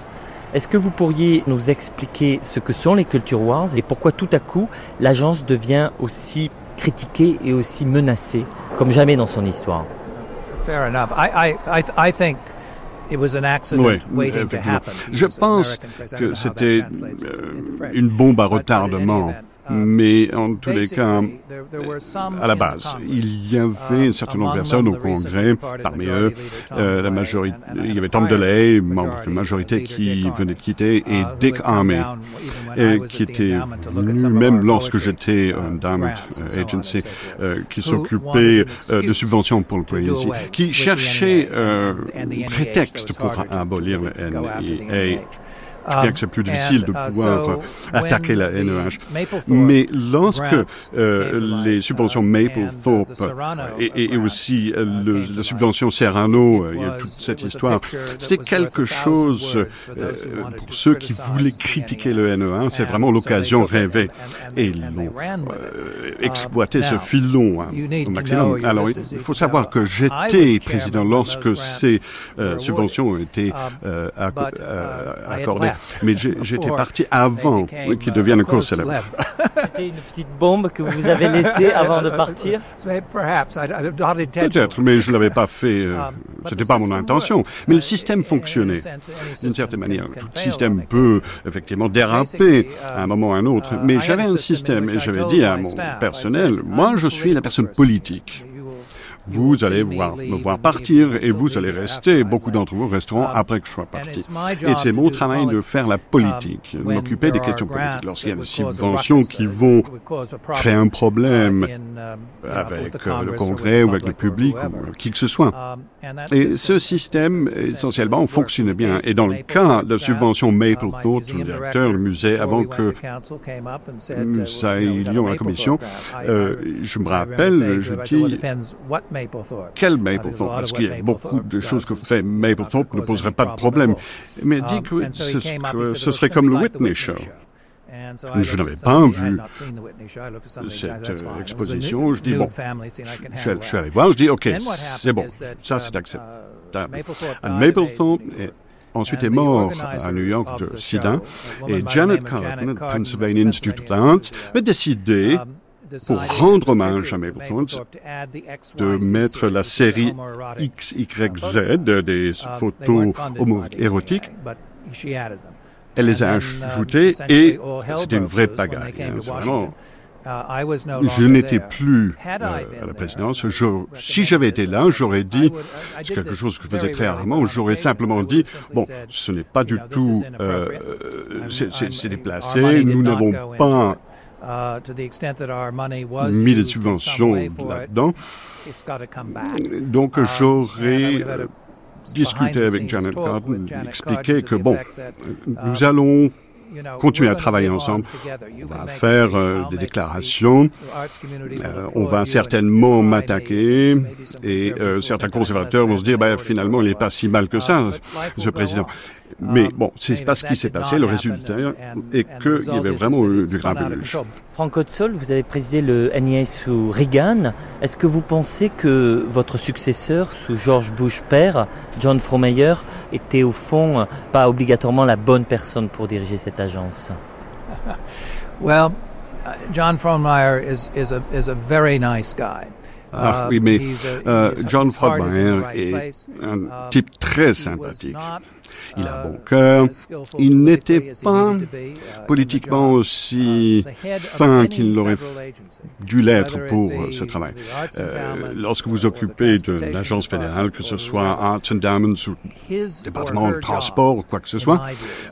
Est-ce que vous pourriez nous expliquer ce que sont les Culture Wars et pourquoi tout à coup l'agence devient aussi critiquée et aussi menacée comme jamais dans son histoire? Fair enough. I, I, I think It was an accident waiting to happen. Je pense que c'était euh, une bombe à retardement mais en tous les cas, à la base, il y avait un certain nombre de personnes au Congrès, parmi eux, euh, la majorité, il y avait Tom DeLay, membre de la majorité, qui venait de quitter, et Dick Armey, qui était venu même lorsque j'étais un Endowment Agency, euh, qui s'occupait euh, de subventions pour le pays qui cherchait un prétexte pour abolir le NEA bien que c'est plus difficile de um, pouvoir uh, attaquer la NEH. Mais lorsque euh, les subventions Maplethorpe et, et, aussi euh, le, la subvention Serrano, il y a toute cette histoire, c'était quelque chose euh, pour ceux qui voulaient critiquer le NE1, c'est vraiment l'occasion rêvée. Et ils ont exploité ce filon hein, au maximum. Alors, il faut savoir que j'étais président lorsque ces subventions ont été accordées mais j'étais parti avant qu'il devienne un cours célèbre. C'était une petite bombe que vous avez laissée avant de partir Peut-être, mais je ne l'avais pas fait. Euh, um, Ce n'était pas mon intention. Mais le système fonctionnait d'une certaine manière. Tout système peut effectivement déraper à un moment ou à un autre. Uh, mais j'avais un système et j'avais dit à mon personnel, moi je suis la personne politique. Vous allez voir, me voir partir et vous allez rester. Beaucoup d'entre vous resteront après que je sois parti. Et c'est mon travail de faire la politique, de m'occuper des questions politiques. Lorsqu'il y a des subventions qui vont créer un problème avec euh, le Congrès ou avec le public ou qui que ce soit. Et ce système, essentiellement, fonctionne bien. Et dans le cas de la subvention Maplethorpe, le directeur, le musée, avant que nous ayons la commission, euh, je me rappelle, je dis, quel Maplethorpe? Parce qu'il y a beaucoup de choses que fait Maplethorpe ne poseraient pas de problème. Mais dit um, que ce, ce serait comme le Whitney Show. Je n'avais pas vu cette euh, exposition. Je dis, bon, je, suis allé voir, je dis, OK, c'est bon, ça c'est um, acceptable. Maplethorpe ensuite est mort à New York de sida, et Janet Carlton, Pennsylvania Institute of Arts, a décidé um, pour rendre hommage à Mabel Thorne, de mettre la série XYZ des photos homo-érotiques. Elle les a ajoutées et c'était une vraie pagaille. Hein, je n'étais plus euh, à la présidence. si j'avais été là, j'aurais dit, c'est quelque chose que je faisais très rarement, j'aurais simplement dit, bon, ce n'est pas du tout, euh, c'est déplacé, nous n'avons pas mis des subventions là-dedans. Donc j'aurais discuté avec Janet Garden, expliqué que, bon, nous allons continuer à travailler ensemble. On va faire euh, des déclarations. Euh, on va certainement m'attaquer et euh, certains conservateurs vont se dire, bah, finalement, il n'est pas si mal que ça, ce président. Mais bon, c'est pas ce qui s'est passé. Le résultat est qu'il y avait vraiment eu du grabuge. Franck Hotzol, vous avez présidé le NIA sous Reagan. Est-ce que vous pensez que votre successeur sous George Bush père, John Fromeyer, était au fond pas obligatoirement la bonne personne pour diriger cette agence? Well, John Fromeyer is, is, a, is a very nice guy. Ah oui, mais euh, John Fromeyer est un type très sympathique. Il a bon cœur. Il n'était pas politiquement aussi fin qu'il l'aurait dû l'être pour ce travail. Euh, lorsque vous occupez de l'agence fédérale, que ce soit Arts Diamonds ou département de transport ou quoi que ce soit,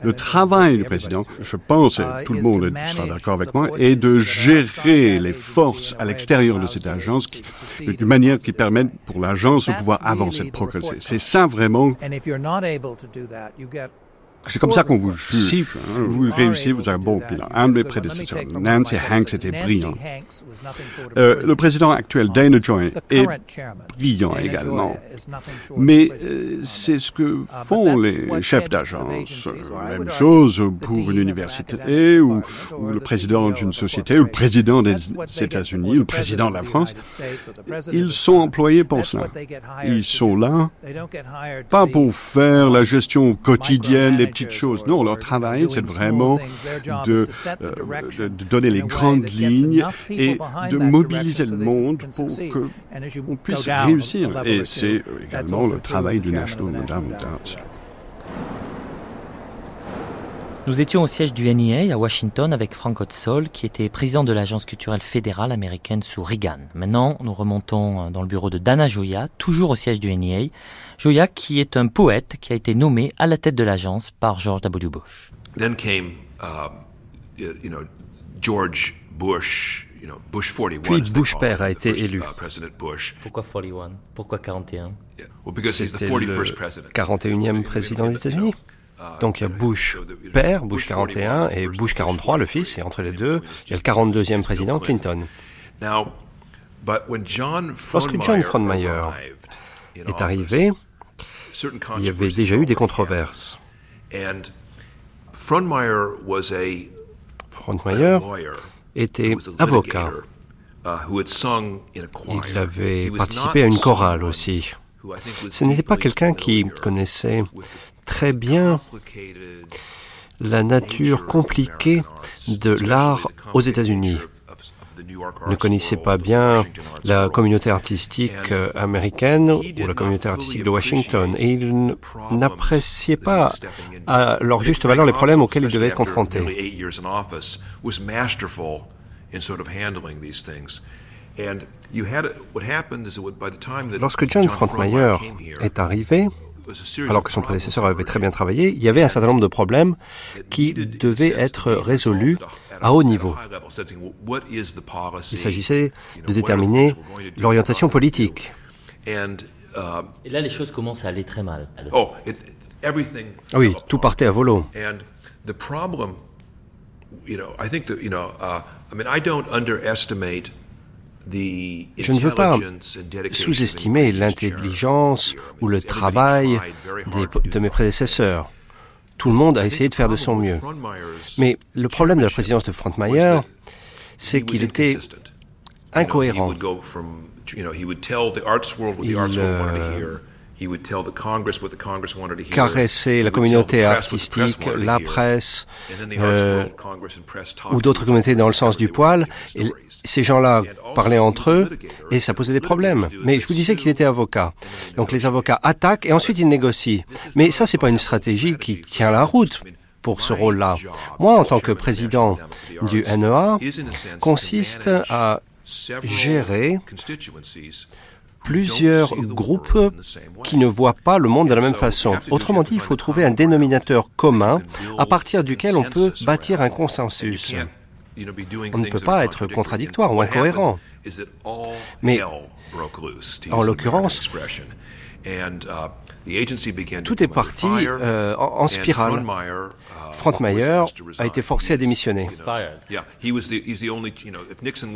le travail du président, je pense, et tout le monde sera d'accord avec moi, est de gérer les forces à l'extérieur de cette agence d'une manière qui permette pour l'agence de pouvoir avancer, de progresser. C'est ça vraiment that. You get c'est comme ça qu'on vous juge. Si vous réussissez, vous avez un bon bilan. Un de mes prédécesseurs, Nancy Hanks, était brillant. Euh, le président actuel, Dana Joy, est brillant également. Mais euh, c'est ce que uh, font les chefs d'agence. Même chose pour une université ou, le président d'une société ou le président des États-Unis ou le président de la France. Ils sont employés pour cela. Ils sont là pas pour faire la gestion quotidienne, petites choses. Non, leur travail, c'est vraiment de, euh, de, donner les grandes lignes et de mobiliser le monde pour qu'on puisse réussir. Et c'est également le travail du National Endowment Nous étions au siège du NEA à Washington avec Frank Hotzol, qui était président de l'Agence culturelle fédérale américaine sous Reagan. Maintenant, nous remontons dans le bureau de Dana Joya, toujours au siège du NEA. Joya, qui est un poète qui a été nommé à la tête de l'agence par George W. Bush. Then came, uh, you know, George Bush. You know, Bush 41, Puis Bush père a été élu. Uh, Pourquoi 41 Pourquoi 41 C'était le 41e président des États-Unis. Donc il y a Bush père, Bush 41, et Bush 43, le fils, et entre les deux, il y a le 42e président Clinton. Lorsque John Frontmeyer est arrivé, il y avait déjà eu des controverses. Frontmeyer était avocat. Il avait participé à une chorale aussi. Ce n'était pas quelqu'un qui connaissait très bien la nature compliquée de l'art aux États-Unis. Ne connaissait pas bien la communauté artistique américaine ou la communauté artistique de Washington et il n'appréciait pas à leur juste valeur les problèmes auxquels il devait être confronté. Lorsque John Frontmeyer est arrivé, alors que son prédécesseur avait très bien travaillé, il y avait un certain nombre de problèmes qui devaient être résolus à haut niveau. Il s'agissait de déterminer l'orientation politique. Et là, les choses commencent à aller très mal. Oh, oui, tout partait à volo. Je ne veux pas sous-estimer l'intelligence ou le travail de mes prédécesseurs. Tout le monde a essayé de faire de son mieux. Mais le problème de la présidence de Frontmeyer, c'est qu'il était incohérent. Il, caresser la communauté artistique, la presse euh, ou d'autres communautés dans le sens du poil. Et ces gens-là parlaient entre eux et ça posait des problèmes. Mais je vous disais qu'il était avocat. Donc les avocats attaquent et ensuite ils négocient. Mais ça, c'est pas une stratégie qui tient la route pour ce rôle-là. Moi, en tant que président du NEA, consiste à gérer plusieurs groupes qui ne voient pas le monde de la même façon. Autrement dit, il faut trouver un dénominateur commun à partir duquel on peut bâtir un consensus. On ne peut pas être contradictoire ou incohérent. Mais en l'occurrence, tout est parti euh, en, spirale. Frank Meyer a été forcé à démissionner.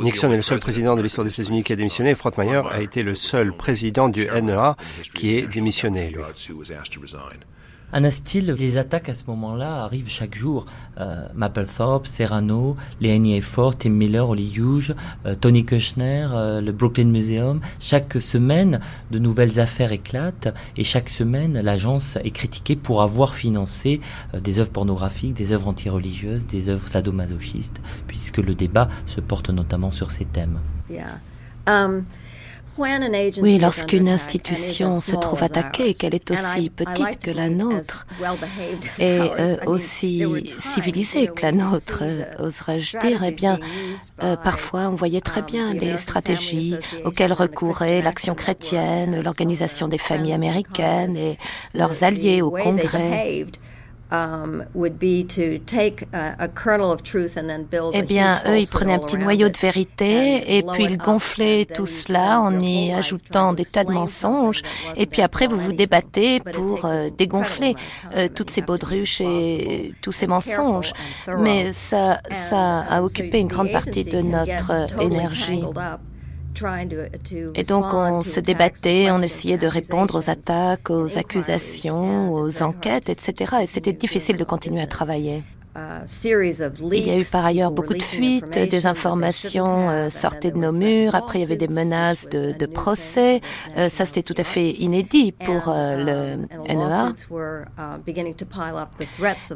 Nixon est le seul président de l'histoire des États-Unis qui a démissionné. Frank Meyer a été le seul président du NEA qui est démissionné. Steele, les attaques à ce moment-là arrivent chaque jour. Euh, Mapplethorpe, Serrano, Léanie Ford, Tim Miller, Oli Hughes, euh, Tony Kushner, euh, le Brooklyn Museum. Chaque semaine, de nouvelles affaires éclatent et chaque semaine, l'agence est critiquée pour avoir financé des œuvres pornographiques, des œuvres antireligieuses, des œuvres sadomasochistes, puisque le débat se porte notamment sur ces thèmes. Um, oui, lorsqu'une institution se trouve attaquée, qu'elle est aussi petite que la nôtre et euh, aussi civilisée que la nôtre, euh, oserais-je dire, eh bien, euh, parfois on voyait très um, bien les stratégies auxquelles recouraient l'action chrétienne, l'organisation des familles américaines et leurs alliés au Congrès. Eh bien, eux, ils prenaient un petit noyau de vérité et puis ils gonflaient tout cela en y ajoutant des tas de mensonges. Et puis après, vous vous débattez pour euh, dégonfler euh, toutes ces baudruches et tous ces mensonges. Mais ça, ça a occupé une grande partie de notre énergie. Et donc on se débattait, on essayait de répondre aux attaques, aux accusations, aux enquêtes, etc. Et c'était difficile de continuer à travailler. Il y a eu par ailleurs beaucoup de fuites, des informations euh, sortaient de nos murs, après il y avait des menaces de, procès. Euh, ça, c'était tout à fait inédit pour euh, le NEA.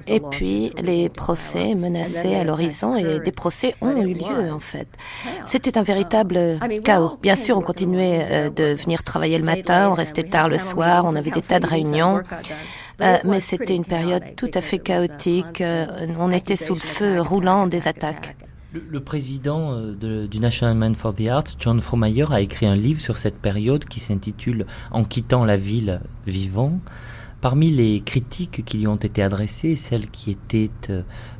Et puis, les procès menaçaient à l'horizon et des procès ont eu lieu, en fait. C'était un véritable chaos. Bien sûr, on continuait de venir travailler le matin, on restait tard le soir, on avait des tas de réunions. Euh, mais c'était une période tout à fait chaotique. Euh, on était sous le feu roulant des attaques. Le, président euh, du National Man for the Arts, John Fromayer, a écrit un livre sur cette période qui s'intitule En quittant la ville vivant. Parmi les critiques qui lui ont été adressées, celles qui étaient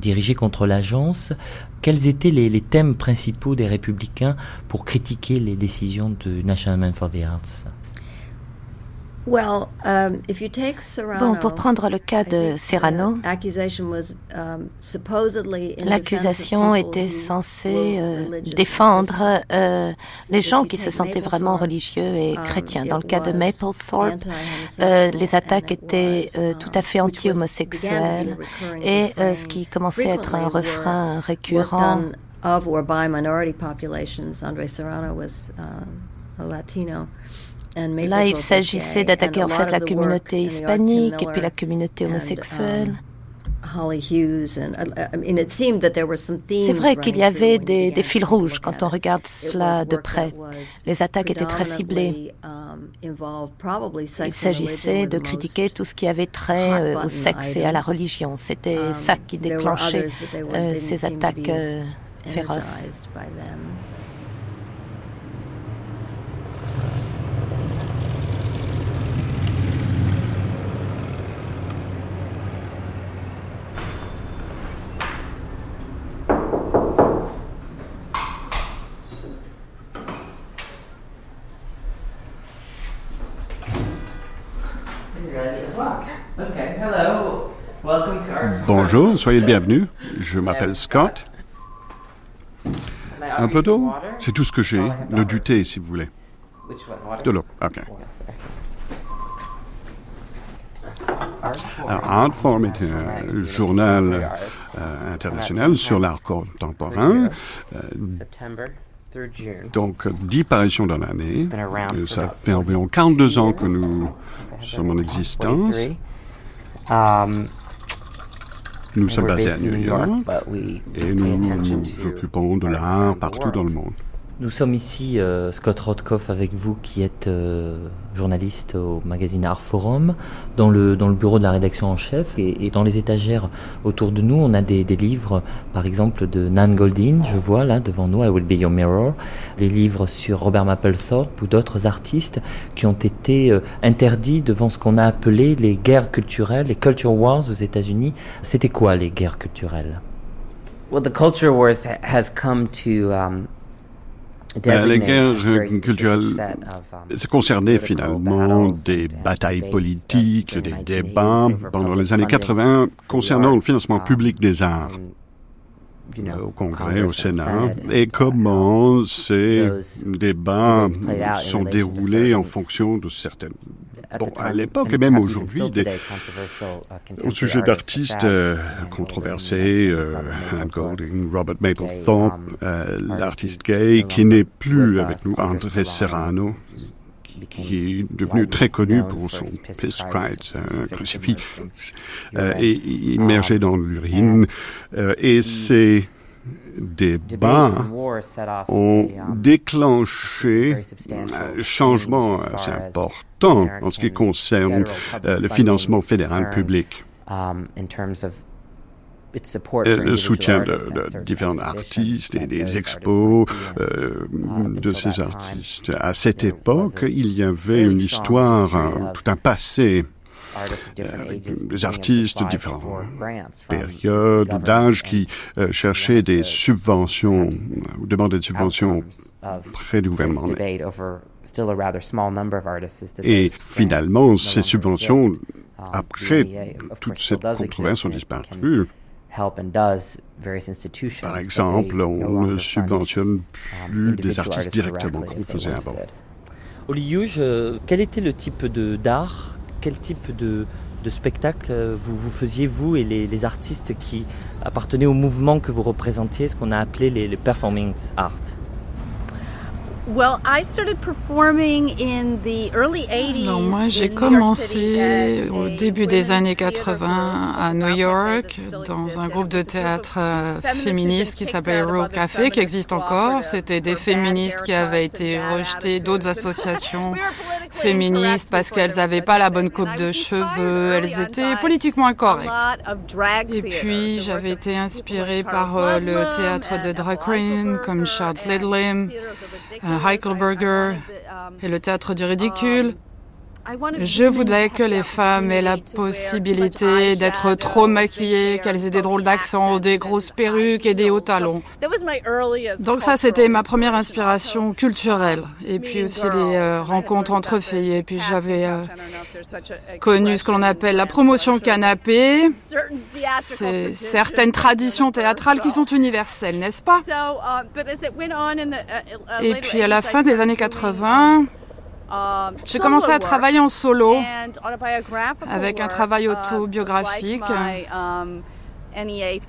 dirigées contre l'agence, quels étaient les, les, thèmes principaux des républicains pour critiquer les décisions du National Man for the Arts? Bon, pour prendre le cas de Serrano, um, l'accusation était censée euh, défendre euh, les gens qui se sentaient vraiment religieux et um, chrétiens. Dans le cas de Maplethorpe, euh, les attaques étaient tout à fait anti-homosexuelles et ce qui commençait à être un refrain récurrent. Of or by minority populations. André Serrano was uh, a Latino. Là, il s'agissait d'attaquer en fait la communauté hispanique et puis la communauté homosexuelle. C'est vrai qu'il y avait des, des, fils rouges quand on regarde cela de près. Les attaques étaient très ciblées. Um, il s'agissait de critiquer tout ce qui avait trait euh, au sexe et à la religion. C'était um, ça qui déclenchait euh, ces attaques euh, féroces. Bonjour, soyez le bienvenu. Je m'appelle Scott. Un peu d'eau? C'est tout ce que j'ai. Le du thé, si vous voulez. De l'eau, ok. Alors, Artform est un journal euh, international sur l'art contemporain. Euh, Donc, 10 parutions dans l'année. Ça fait environ 42 ans que nous sommes en existence. Nous sommes basés à New York et nous nous occupons de l'art partout dans le monde. Nous sommes ici, euh, Scott Rothkopf, avec vous qui êtes euh, journaliste au magazine Art Forum, dans le, dans le bureau de la rédaction en chef. Et, dans les étagères autour de nous, on a des, des, livres, par exemple, de Nan Goldin, je vois là devant nous, I Will Be Your Mirror, des livres sur Robert Mapplethorpe ou d'autres artistes qui ont été euh, interdits devant ce qu'on a appelé les guerres culturelles, les culture wars aux États-Unis. C'était quoi les guerres culturelles? Well, the culture wars has come to um, les guerres culturelles um, concernaient finalement des batailles politiques, des débats pendant les années 80 concernant le financement um, public des arts au Congrès, au Sénat, et comment ces débats sont déroulés en fonction de certaines Bon, à l'époque et même aujourd'hui, uh, au sujet d'artistes euh, controversés, euh, Anne Golding, Robert Mapplethorpe, um, euh, l'artiste gay qui n'est plus avec nous, André Serrano, qui est devenu très connu pour son Christ, un crucifix, et immergé um, dans l'urine. et c'est débats ont um, déclenché un changement assez important en ce qui concerne euh, le financement fédéral public. Um, le soutien de, différents artistes et des expos euh, uh, de ces artistes. À cette époque, il y avait une histoire, tout un passé des artistes de différentes périodes d'âge qui euh, cherchaient des subventions ou demandaient des subventions près du gouvernement. Et finalement, ces subventions, um, après toute cette controverse, ont disparu. Par exemple, on ne subventionne um, plus des artistes directement comme on faisait avant. Oliuge, quel était le type d'art? Quel type de, spectacle euh, vous, vous, faisiez, vous et les, artistes qui appartenaient au mouvement que vous représentiez, ce qu'on a appelé les, les performing arts? Non, moi j'ai commencé au début des années 80 à New York dans un groupe de théâtre euh, féministe qui s'appelait Row Café, qui existe encore. C'était des féministes qui avaient été rejetées d'autres associations féministes parce qu'elles n'avaient pas la bonne coupe de cheveux, elles étaient politiquement incorrectes. Et puis j'avais été inspirée par euh, le théâtre de drag queen comme Charles Lidlam, Heikelberger et le théâtre du ridicule. Je voudrais que les femmes aient la possibilité d'être trop maquillées, qu'elles aient des drôles d'accent, des grosses perruques et des hauts talons. Donc ça, c'était ma première inspiration culturelle. Et puis aussi les euh, rencontres entre filles. Et puis j'avais euh, connu ce que l'on appelle la promotion canapé. C'est certaines traditions théâtrales qui sont universelles, n'est-ce pas? Et puis à la fin des années 80, Um, J'ai commencé à travailler en solo avec un travail uh, autobiographique um,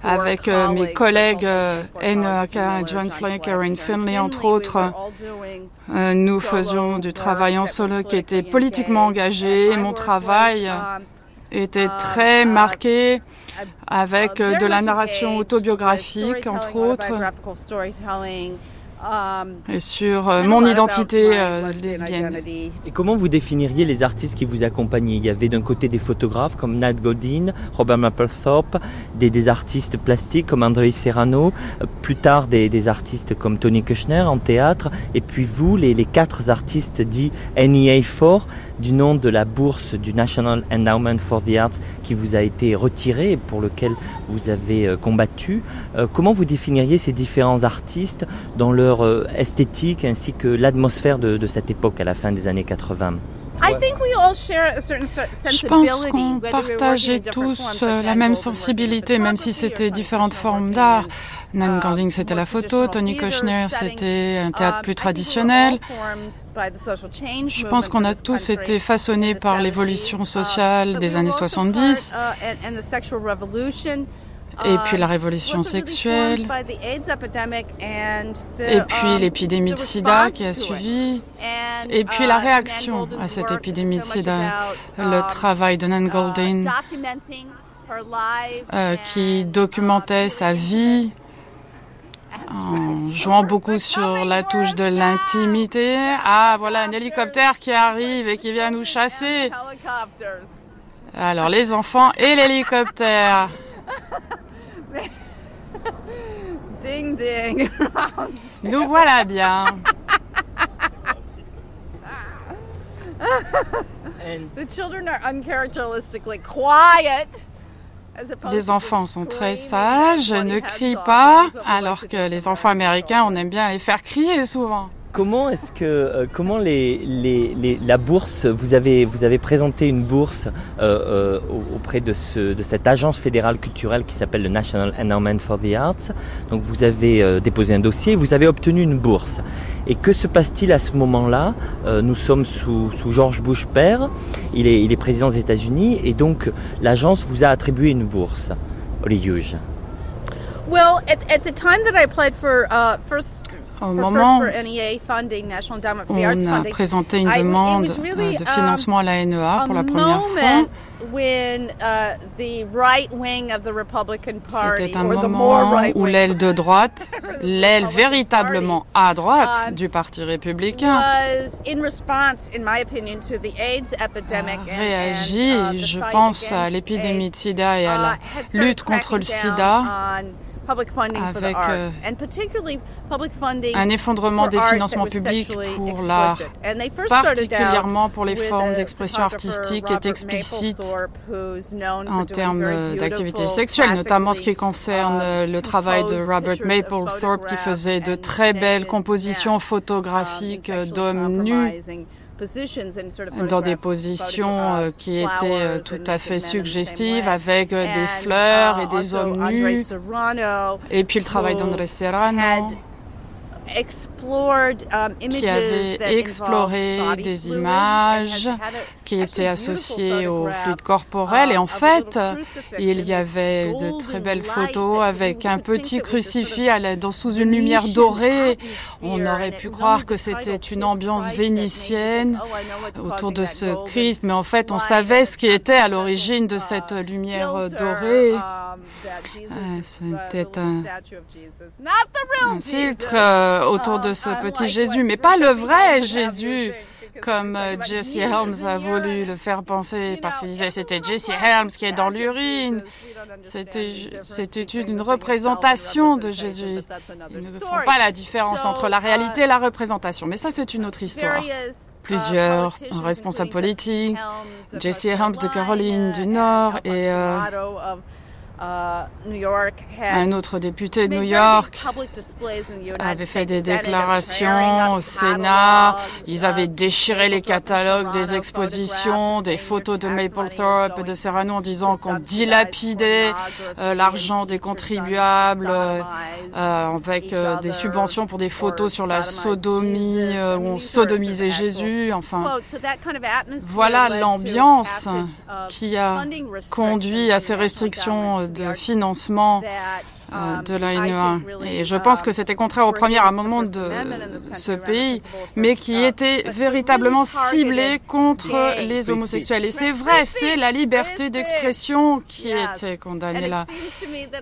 avec euh, mes collègues euh, N.K. John Floyd, Karen Finley, entre autres. Euh, nous faisions du travail en solo qui était politiquement engagé. Mon travail um, était très marqué avec de la narration autobiographique, entre autres et sur euh, mon identité euh, lesbienne. Et comment vous définiriez les artistes qui vous accompagnaient Il y avait d'un côté des photographes comme Nat Godin, Robert Mapplethorpe, des, artistes plastiques comme André Serrano, euh, plus tard des, artistes comme Tony Kushner en théâtre, et puis vous, les, les quatre artistes dits NEA4, du nom de la bourse du National Endowment for the Arts qui vous a été retirée et pour lequel vous avez combattu. Comment vous définiriez ces différents artistes dans leur euh, esthétique ainsi que l'atmosphère de, cette époque à la fin des années 80 je pense qu'on partageait tous euh, la même sensibilité, même si c'était différentes formes d'art. Nan Golding, c'était la photo, Tony Kushner, c'était un théâtre plus traditionnel. Je pense qu'on a tous été façonnés par l'évolution sociale des années 70. Et puis la révolution sexuelle, et puis l'épidémie de sida qui a suivi, et puis la uh, réaction à cette épidémie de sida, le um, travail de Nan uh, Goldin euh, qui documentait sa vie en jouant beaucoup sur la touche de l'intimité. Ah, voilà un hélicoptère qui arrive et qui vient nous chasser. Alors les enfants et l'hélicoptère. Ding ding. Nous voilà bien. the children are uncharacteristically quiet. Les enfants sont très sages, ne crient pas, alors que les enfants américains, on aime bien les faire crier souvent. Comment est-ce que euh, comment la bourse vous avez vous avez présenté une bourse euh, euh, auprès de, ce, de cette agence fédérale culturelle qui s'appelle le National Endowment for the Arts? Donc vous avez déposé un dossier, vous avez obtenu une bourse. Et que se passe-t-il à ce moment-là? Nous sommes sous, sous George Bush père, il est, il est président des États-Unis et donc l'agence vous a attribué une bourse. Oli Well, at, at the time that I applied for uh, first au moment où on a présenté une demande euh, de financement à la NEA pour la première fois, c'était un moment où l'aile de droite, l'aile véritablement à droite um, du Parti républicain, a réagi, je pense, à l'épidémie de sida et à la uh, lutte contre le sida avec un effondrement des financements publics pour l'art, particulièrement pour les formes d'expression artistique est explicite en termes d'activité sexuelle, notamment ce qui concerne uh, le travail de Robert Mapplethorpe qui faisait de très belles compositions um, photographiques d'hommes nus dans des positions uh, euh, qui étaient euh, tout à fait suggestives avec euh, des fleurs et des hommes nus. Et puis le travail d'André Serrano qui avait exploré des images qui étaient associées au fluide corporel. Et en fait, il y avait de très belles photos avec un petit crucifix dans, sous une lumière dorée. On aurait pu croire que c'était une ambiance vénitienne oh, autour de ce Christ, mais en fait, on savait ce qui était à l'origine de cette uh, lumière dorée. Um, ah, c'était un, un filtre euh, autour de ce petit Jésus, mais pas le vrai Jésus comme euh, Jesse Helms a voulu le faire penser, parce qu'il disait c'était Jesse Helms qui est dans l'urine. C'était une représentation de Jésus. Ils ne font pas la différence entre la réalité et la représentation, mais ça c'est une autre histoire. Plusieurs responsables politiques, Jesse Helms de Caroline du Nord et euh, Uh, un autre député de New York avait fait des déclarations au Sénat. Ils avaient déchiré les catalogues des expositions, des photos de Mapplethorpe et de Serrano en disant qu'on dilapidait euh, l'argent des contribuables euh, avec euh, des subventions pour des photos sur la sodomie, où on sodomisait Jésus. Enfin, voilà l'ambiance qui a conduit à ces restrictions de financement euh, de la NEA. Et je pense que c'était contraire au premier amendement de ce pays, mais qui était véritablement ciblé contre les homosexuels. Et c'est vrai, c'est la liberté d'expression qui était condamnée là.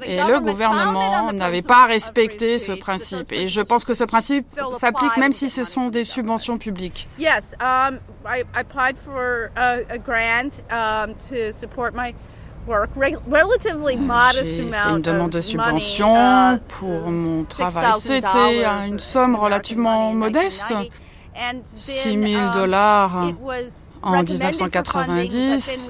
Et le gouvernement n'avait pas respecté ce principe. Et je pense que ce principe s'applique même si ce sont des subventions publiques. Yes, um, I applied for a, grant um, to support my j'ai fait une demande de subvention uh, pour mon travail. C'était une somme relativement modeste, 6 000 dollars en 1990,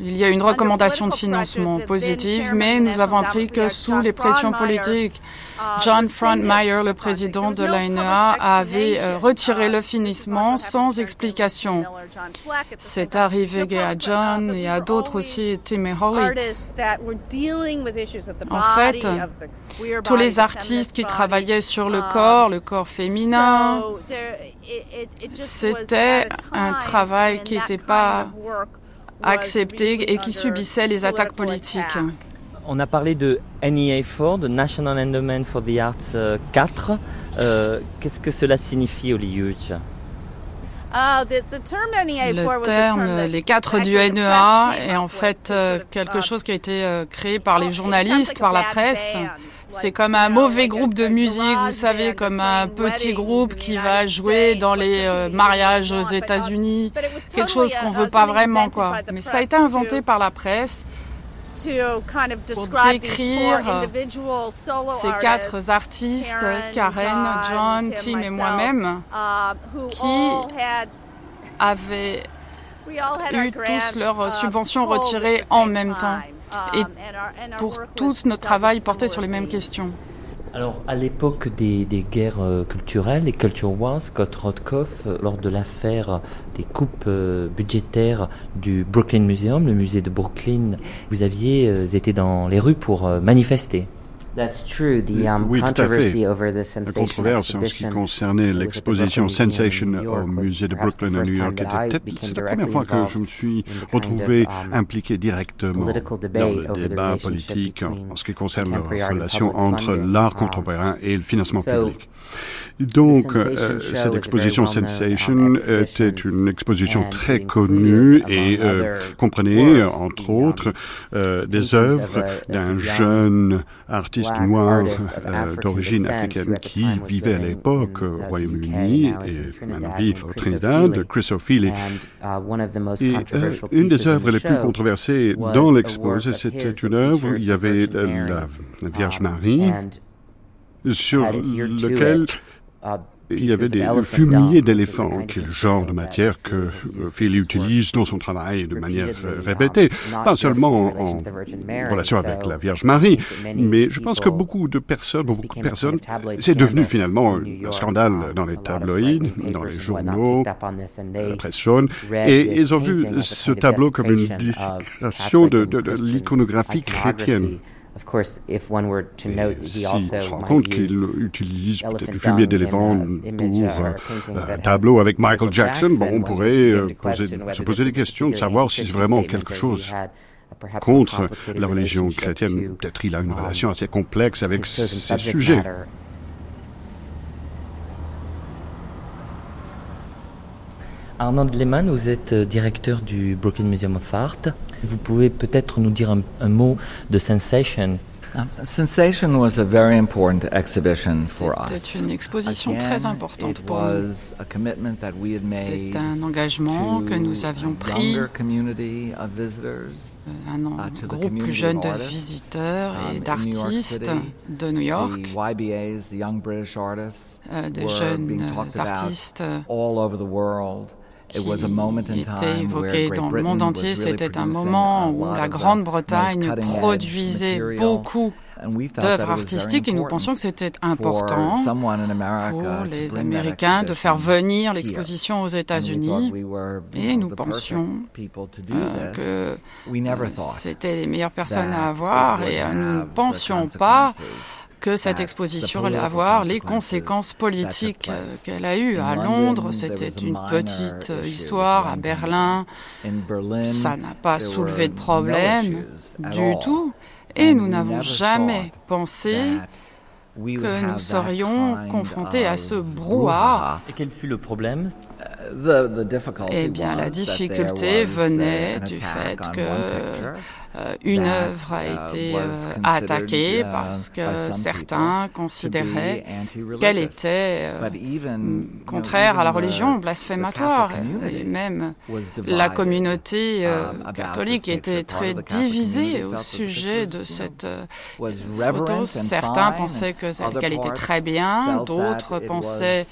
il y a une recommandation de financement positive, mais nous avons appris que sous les pressions politiques, uh, John Frontmeyer, le président de l'ANEA, avait euh, retiré le financement sans explication. C'est arrivé à John et à d'autres aussi, Tim et Holly. En fait, tous les artistes qui travaillaient sur le um, corps, le corps féminin, c'était un travail qui n'était pas accepté et qui subissait les attaques politiques. On a parlé de NEA4, de National Endowment for the Arts 4. Euh, euh, qu'est-ce que cela signifie, Oliuch ah, le terme les quatre du NEA est en fait euh, quelque chose qui a été créé par les journalistes, par la presse. C'est comme un mauvais groupe de musique, vous savez, comme un petit groupe qui va jouer dans les mariages aux États-Unis, quelque chose qu'on veut pas vraiment, quoi. Mais ça a été inventé par la presse pour décrire ces quatre artistes, Karen, John, Tim et moi-même, uh, qui avaient eu tous leurs uh, subventions retirées en même temps. Et um, pour tous, notre travail portait sur les mêmes questions. Alors, à l'époque des, guerres euh, culturelles, des Culture Wars, Scott Rothkopf, euh, lors de l'affaire des coupes euh, budgétaires du Brooklyn Museum, le musée de Brooklyn, vous aviez été dans les rues pour manifester. That's true. The, um, oui, tout à fait. La controverse en ce qui concernait l'exposition Sensation au musée de Brooklyn à New York était peut-être la première fois que je me suis retrouvé um, impliqué directement dans le débat politique en, ce qui concerne la relation entre l'art um, contemporain et le financement public. Donc, euh, cette exposition Sensation était une exposition très connue et euh, comprenait, entre autres, euh, des œuvres d'un jeune artiste noir d'origine africaine qui vivait à l'époque au Royaume-Uni et maintenant vit au Trinidad, Chris O'Feely. Et une des œuvres les plus controversées dans l'exposé, c'était une œuvre où il y avait la Vierge Marie sur lequel Uh, il y avait des fumiers d'éléphants, qui est le genre de matière que euh, Phil utilise dans son travail de manière euh, répétée, pas seulement en relation avec la Vierge Marie, mais je pense que beaucoup de personnes, beaucoup de personnes, c'est devenu finalement un scandale dans les tabloïds, dans les journaux, la presse jaune, et ils ont vu ce tableau comme une discrétion de l'iconographie chrétienne. Si on se rend compte qu'il utilise peut-être du fumier d'éléphant pour euh, un tableau avec Michael Jackson, bon, on pourrait euh, se poser des questions de savoir si c'est vraiment quelque chose contre la religion chrétienne. Peut-être il a une um, relation assez complexe avec ces sujets. Arnaud Lehmann, vous êtes euh, directeur du Brooklyn Museum of Art. Vous pouvez peut-être nous dire un, mot de Sensation um, Sensation was a very important exhibition for us. C'était une exposition très importante pour nous. C'est un engagement que nous avions pris. Euh, un uh, groupe plus jeune de visiteurs et um, d'artistes de New York, euh, des jeunes artistes qui était évoqué dans le monde entier. C'était un moment où la Grande-Bretagne produisait beaucoup d'œuvres artistiques et nous pensions que c'était important pour les Américains de faire venir l'exposition aux États-Unis. et nous pensions euh, que c'était les meilleures personnes à avoir et euh, nous ne pensions pas que cette exposition allait avoir les conséquences politiques qu'elle a eues. À Londres, c'était une petite histoire. À Berlin, ça n'a pas soulevé de problème du tout. Et nous n'avons jamais pensé que nous serions confrontés à ce brouhaha. Et quel fut le problème? Eh bien, la difficulté venait du fait que euh, une œuvre a uh, été euh, attaquée uh, parce que certains considéraient qu'elle était euh, contraire à la religion, blasphématoire. Et même la communauté um, catholique était très divisée au sujet de cette photo. Certains pensaient qu'elle était très bien, d'autres pensaient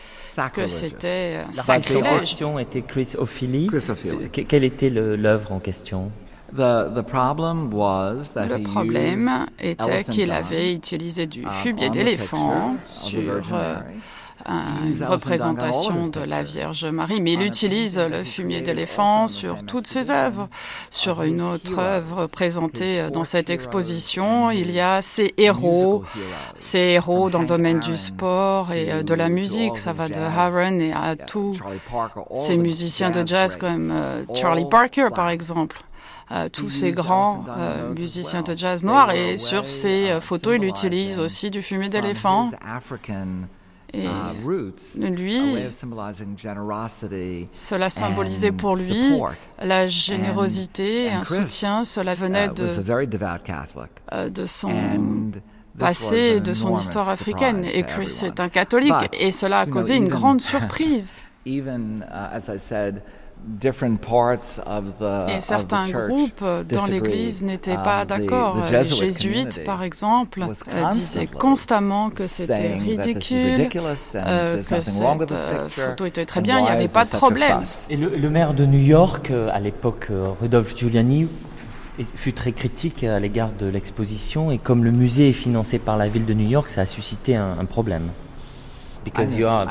que c'était sacrilège. La question était Chris Ophelia. Quelle était l'œuvre en question? Le problème était qu'il avait utilisé du fumier d'éléphant sur euh, une représentation de la Vierge Marie, mais il utilise le fumier d'éléphant sur toutes ses œuvres. Sur une autre œuvre présentée dans cette exposition, il y a ses héros, ses héros dans le domaine du sport et euh, de la musique. Ça va de Harron et à tous ces musiciens de jazz comme euh, Charlie Parker, par exemple tous ces grands musiciens de jazz noirs et sur ces photos, il utilise aussi du fumier d'éléphant. Et lui, cela symbolisait pour lui la générosité un soutien. Cela venait de, de son passé et de son histoire africaine. Et Chris est un catholique et cela a causé une grande surprise. Et certains groupes dans l'Église n'étaient pas um, d'accord. Les jésuites, par exemple, euh, disaient constamment que c'était ridicule, euh, que cette euh, photo était très bien, il n'y avait pas de problème. Et le, maire de New York, à l'époque, Rudolph Giuliani, fut très critique à l'égard de l'exposition et comme le musée est financé par la ville de New York, ça a suscité un, problème. Because you are...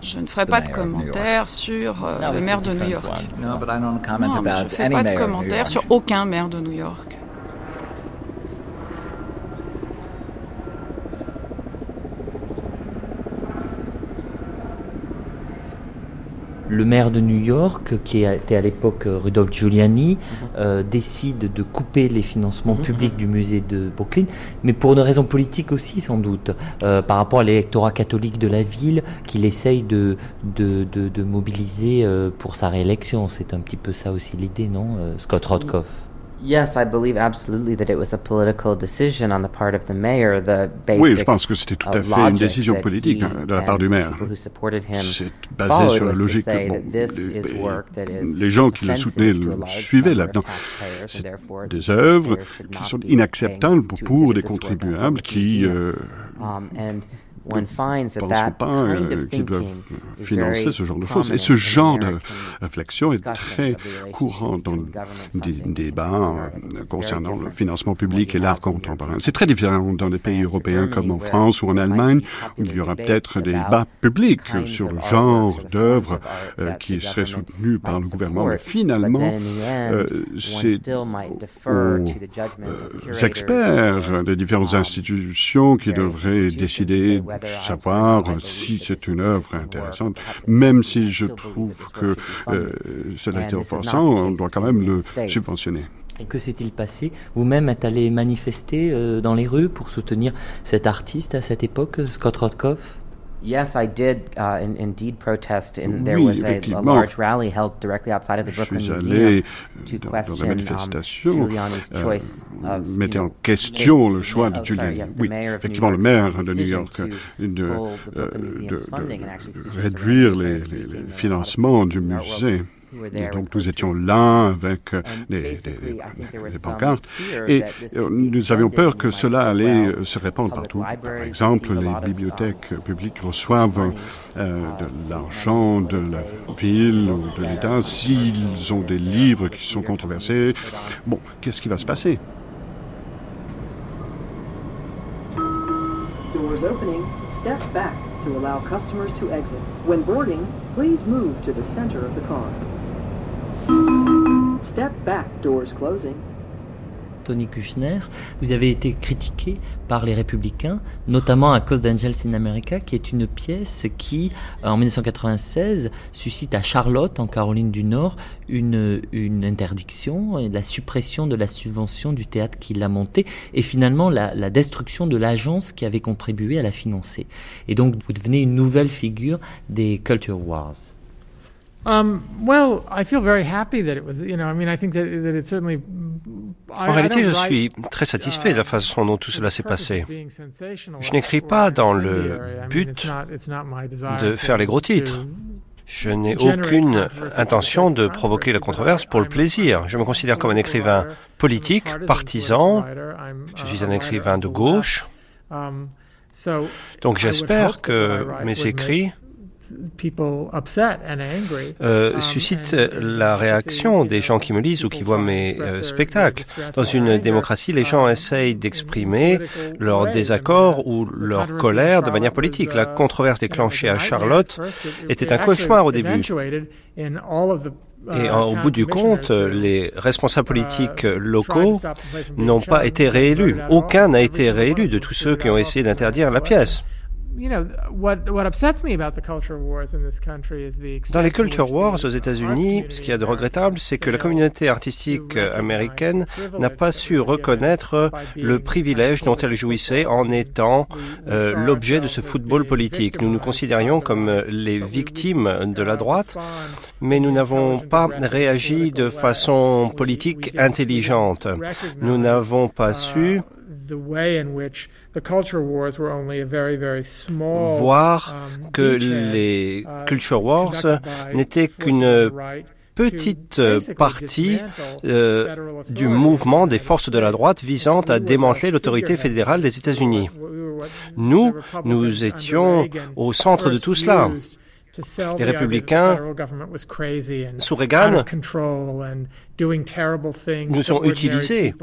je ne ferai pas de commentaires sur euh, le maire de New York. Non, je ne fais pas de commentaires sur aucun maire de New York. Le maire de New York, qui était à l'époque euh, Rudolph Giuliani, mhm. euh, décide de couper les financements mhm. publics du musée de Brooklyn, mais pour une raison politique aussi sans doute, euh, par rapport à l'électorat catholique de la ville qu'il essaye de, de, de, mobiliser pour sa réélection. C'est un petit peu ça aussi l'idée, non, Scott Rodkoff Yes, I believe absolutely that it was a political decision on the part of the mayor. The oui, je pense que c'était tout à fait une décision politique hein, de la part du maire. C'est basé sur la logique que bon, les, les, gens qui le soutenaient le suivaient là-dedans. C'est des œuvres qui sont inacceptables pour, des contribuables qui euh, um, ne pensent pas euh, qu'ils doivent financer ce genre de choses. Et ce genre de réflexion est très courant dans des débats euh, concernant le financement public et l'art contemporain. C'est très différent dans des pays européens comme en France ou en Allemagne, où il y aura peut-être des débats publics sur le genre d'œuvres euh, qui seraient soutenus par le gouvernement. Mais finalement, c'est aux experts des différentes institutions qui devraient décider savoir si c'est une œuvre intéressante, même si je trouve que euh, cela est offensant, on doit quand même le subventionner. Et que s'est-il passé? Vous-même êtes allé manifester euh, dans les rues pour soutenir cet artiste à cette époque, Scott Rothkopf? Yes, I did uh, in, indeed protest. In, there was a, a, large rally held directly outside of the Brooklyn Museum to question um, Giuliani's euh, choice of, mettait en question le choix de oh, Giuliani. Oui, effectivement, le maire de New York de, de, de réduire les, les, les financements du musée. Donc nous étions là avec des, pancartes et euh, nous avions peur que cela allait euh, se répandre partout. Par exemple, les bibliothèques publiques reçoivent euh, de l'argent de la ville ou de l'État s'ils ont des livres qui sont controversés. Bon, qu'est-ce qui va se passer? Step back to allow customers to exit. When boarding, please move to the center of the car. Step back, doors closing. Tony Kushner, vous avez été critiqué par les républicains, notamment à cause d'Angels in America, qui est une pièce qui, en 1996, suscite à Charlotte, en Caroline du Nord, une, une interdiction la suppression de la subvention du théâtre qui l'a montée, et finalement la destruction de l'agence qui avait contribué à la financer. Et donc vous devenez une nouvelle figure des Culture Wars. En réalité, je suis très satisfait de la façon dont tout cela s'est passé. Je n'écris pas dans le but de faire les gros titres. Je n'ai aucune intention de provoquer la controverse pour le plaisir. Je me considère comme un écrivain politique, partisan. Je suis un écrivain de gauche. Um, Donc j'espère que mes écrits euh, um, suscite la réaction des gens qui me lisent ou qui voient mes euh, spectacles. Dans une démocratie, les gens um, essayent d'exprimer leur désaccord ou leur colère de manière politique. La controverse déclenchée à Charlotte était un cauchemar au début. Et au bout du compte, les responsables uh, politiques locaux n'ont pas été réélus. Aucun n'a été réélu de tous ceux qui ont essayé d'interdire la pièce. Dans les Culture Wars aux États-Unis, ce qu'il y a de regrettable, c'est que la communauté artistique américaine n'a pas su reconnaître le privilège dont elle jouissait en étant euh, l'objet de ce football politique. Nous nous considérions comme les victimes de la droite, mais nous n'avons pas réagi de façon politique intelligente. Nous n'avons pas su voir que les Culture Wars n'étaient qu'une petite partie euh, du mouvement des forces de la droite visant à démanteler l'autorité fédérale des États-Unis. Nous, nous étions au centre de tout cela. Les républicains, sous Reagan, nous ont utilisés,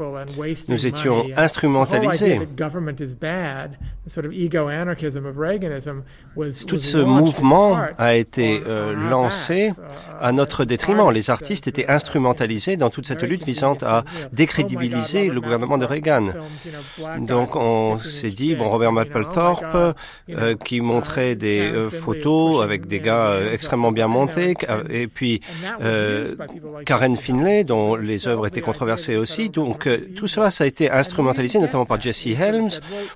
nous étions instrumentalisés. Tout ce mouvement a été euh, lancé uh, à notre détriment. Les artistes étaient instrumentalisés dans toute cette lutte visant à décrédibiliser le gouvernement de Reagan. Donc on s'est dit, bon, Robert Mapplethorpe, euh, qui montrait des euh, photos avec des gars extrêmement bien montés, et puis Karen Finlay, dont les œuvres étaient controversées aussi. Donc euh, tout cela, ça a été instrumentalisé, notamment par Jesse Helms,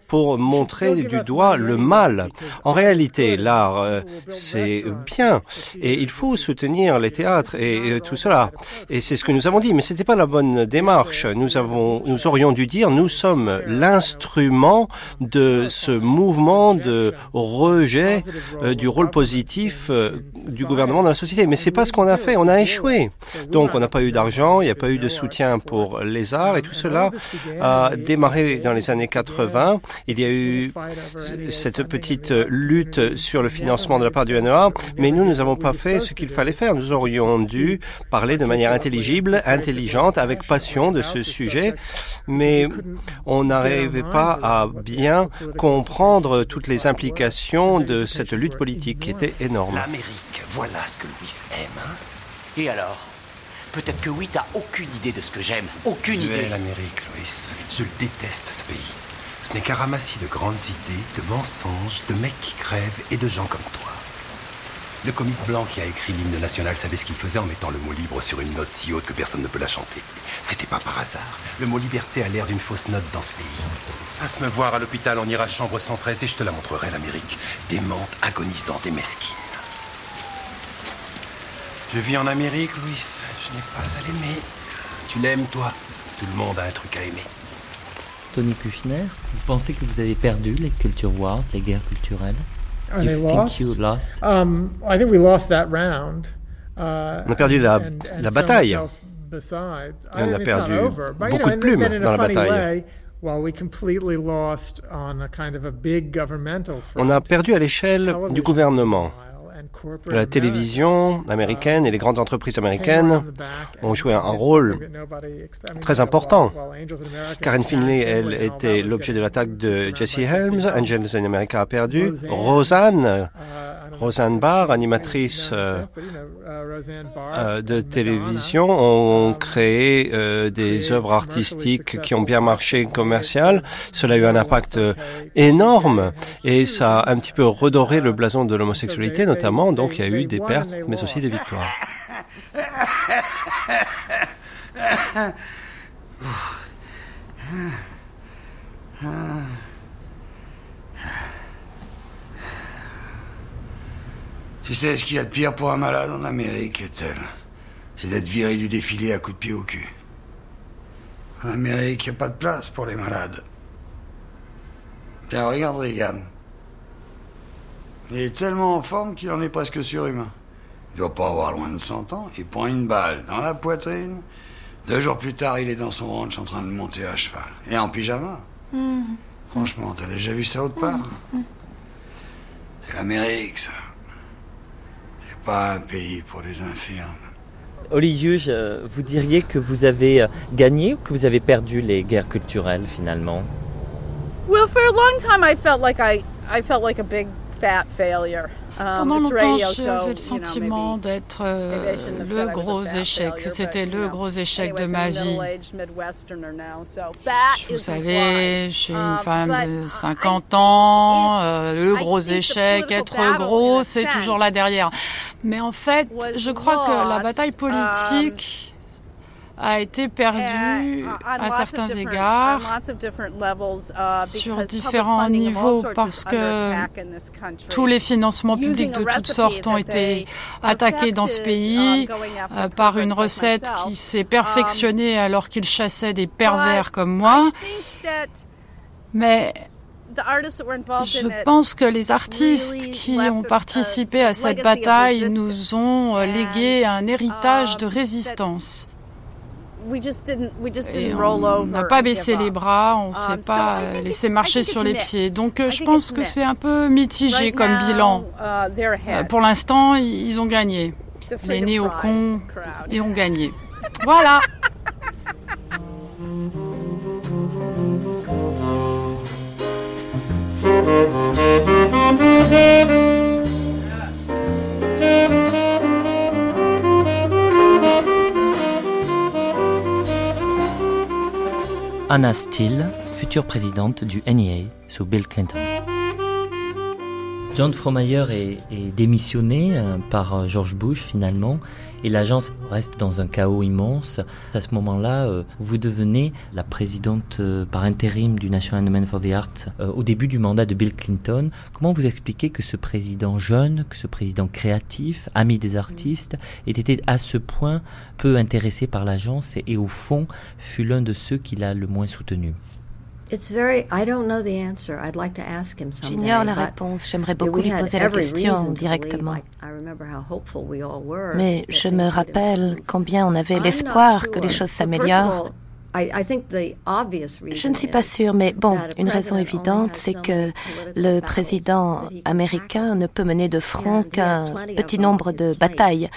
pour montrer du doigt le mal. En réalité, l'art, euh, c'est bien, et il faut soutenir les théâtres et, euh, tout cela. Et c'est ce que nous avons dit, mais c'était pas la bonne démarche. Nous avons, nous aurions dû dire, nous sommes l'instrument de ce mouvement de rejet du rôle positif du gouvernement dans la société. Mais c'est pas ce qu'on a fait. On a échoué. Donc, on n'a pas eu d'argent. Il n'y a pas eu de soutien pour les arts et tout cela a démarré dans les années 80. Il y a eu cette petite lutte sur le financement de la part du NEA, mais nous, nous n'avons pas fait ce qu'il fallait faire. Nous aurions dû parler de manière intelligible, intelligente, avec passion de ce sujet, mais on n'arrivait pas à bien comprendre toutes les implications de cette lutte politique qui était énorme. L'Amérique, voilà ce que Louis aime. Hein et alors? Peut-être que oui, t'as aucune idée de ce que j'aime. Aucune idée. l'Amérique, Louis. Je déteste ce pays. Ce n'est qu'un ramassis de grandes idées, de mensonges, de mecs qui crèvent et de gens comme toi. Le comique blanc qui a écrit l'hymne national savait ce qu'il faisait en mettant le mot libre sur une note si haute que personne ne peut la chanter. C'était pas par hasard. Le mot liberté a l'air d'une fausse note dans ce pays. Passe me voir à l'hôpital, on ira chambre 113 et je te la montrerai, l'Amérique. Démente, agonisante et mesquine. Je vis en Amérique, Louis. Je n'ai pas à l'aimer. Tu l'aimes, toi Tout le monde a un truc à aimer. Tony Kushner, vous pensez que vous avez perdu les culture wars, les guerres culturelles? Are you think you lost? Um, I think we lost that round. Uh, on a perdu la, la bataille. Et on a perdu beaucoup de plumes dans la bataille. On a perdu à l'échelle du gouvernement. La télévision américaine et les grandes entreprises américaines ont joué un rôle très important. Karen Finley, elle, était l'objet de l'attaque de Jesse Helms. Angels in America a perdu. Roseanne, Roseanne Barr, animatrice euh, euh, de télévision, ont créé euh, des œuvres artistiques qui ont bien marché commercial. Cela a eu un impact énorme et ça a un petit peu redoré le blason de l'homosexualité, notamment donc il y a eu des pertes, mais aussi des victoires. Tu sais ce qu'il y a de pire pour un malade en Amérique, tel C'est d'être viré du défilé à coups de pied au cul. En Amérique, il n'y a pas de place pour les malades. Tiens, regarde Reagan. Il est tellement en forme qu'il en est presque surhumain. Il doit pas avoir loin de 100 ans. Il prend une balle dans la poitrine. Deux jours plus tard, il est dans son ranch en train de monter à cheval. Et en pyjama. Mm. Franchement, t'as déjà vu ça autre part mm. C'est l'Amérique, ça. C'est pas un pays pour les infirmes. Olivier, vous diriez que vous avez euh, gagné ou que vous avez perdu les guerres culturelles finalement? Well, for a long time, I felt like I, I felt like a big Pendant longtemps, j'avais le sentiment d'être euh, le gros échec, que c'était le gros échec de ma vie. Vous savez, je suis une um, femme de 50 ans, euh, le gros échec, être gros, c'est toujours là derrière. Mais en fait, je crois que la bataille um, politique a été perdu à certains égards uh, sur différents niveaux parce que tous les financements publics de toutes sortes ont été attaqués dans ce pays um, euh, par une recette qui s'est perfectionnée um, alors qu'ils chassaient des pervers comme moi. Mais je pense que les artistes qui ont participé à cette bataille nous ont euh, légué un héritage de um, résistance on n'a pas baissé les bras, on ne s'est um, pas laissé marcher sur les pieds. Donc euh, je pense que c'est un peu mitigé comme bilan. Uh, euh, pour l'instant, ils ont gagné. Les néocons, ils ont gagné. Voilà. Anna Steele, future présidente du NEA sous Bill Clinton. John Fromayer est, démissionné euh, par euh, George Bush finalement et l'agence reste dans un chaos immense. À ce moment-là, euh, vous devenez la présidente par intérim du National Endowment for the Arts au début du mandat de Bill Clinton. Comment vous expliquez que ce président jeune, que ce président créatif, ami des artistes, ait été à ce point peu intéressé par l'agence et, et au fond fut l'un de ceux qui l'a le moins soutenu? J'ignore la réponse. J'aimerais beaucoup lui poser la question directement. Mais je me rappelle combien on avait l'espoir que les choses s'améliorent. Je ne suis pas sûre, mais bon, une raison évidente, c'est que le président américain ne peut mener de front qu'un petit nombre de batailles.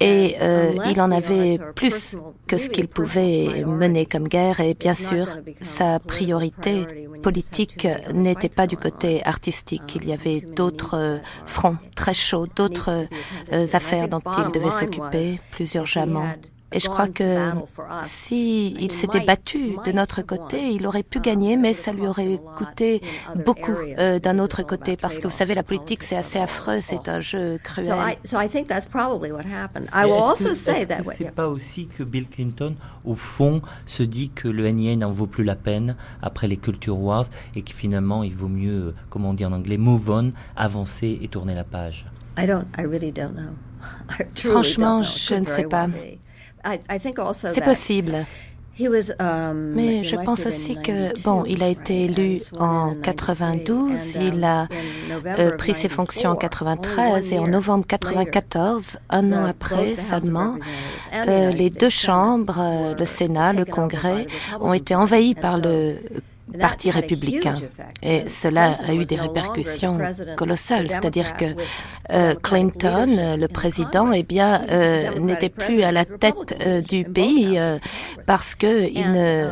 Et euh, il en avait plus que ce qu'il pouvait mener comme guerre. Et bien sûr, sa priorité politique n'était pas du côté artistique. Il y avait d'autres euh, fronts très chauds, d'autres euh, affaires dont il devait s'occuper plus urgemment. Et je crois que si il s'était battu de notre côté, il aurait pu gagner, mais ça lui aurait coûté beaucoup euh, d'un autre côté, parce que vous savez, la politique, c'est assez affreux, c'est un jeu cruel. Est-ce que c'est pas aussi que Bill Clinton, au fond, se dit que le NIA n'en vaut plus la peine après les Culture Wars et que finalement, il vaut mieux, euh, comme on dit en anglais, move on, avancer et tourner la page? Franchement, je ne sais pas. C'est possible. Um, Mais je pense aussi que, bon, il a été élu en 92, il a euh, pris ses fonctions en 93 et en novembre 94, un an après seulement, euh, les deux chambres, le Sénat, le Congrès, ont été envahis par le Parti républicain. Et cela a eu des répercussions colossales, c'est-à-dire que euh, Clinton, le président, eh bien, euh, n'était plus à la tête euh, du pays parce que il, ne,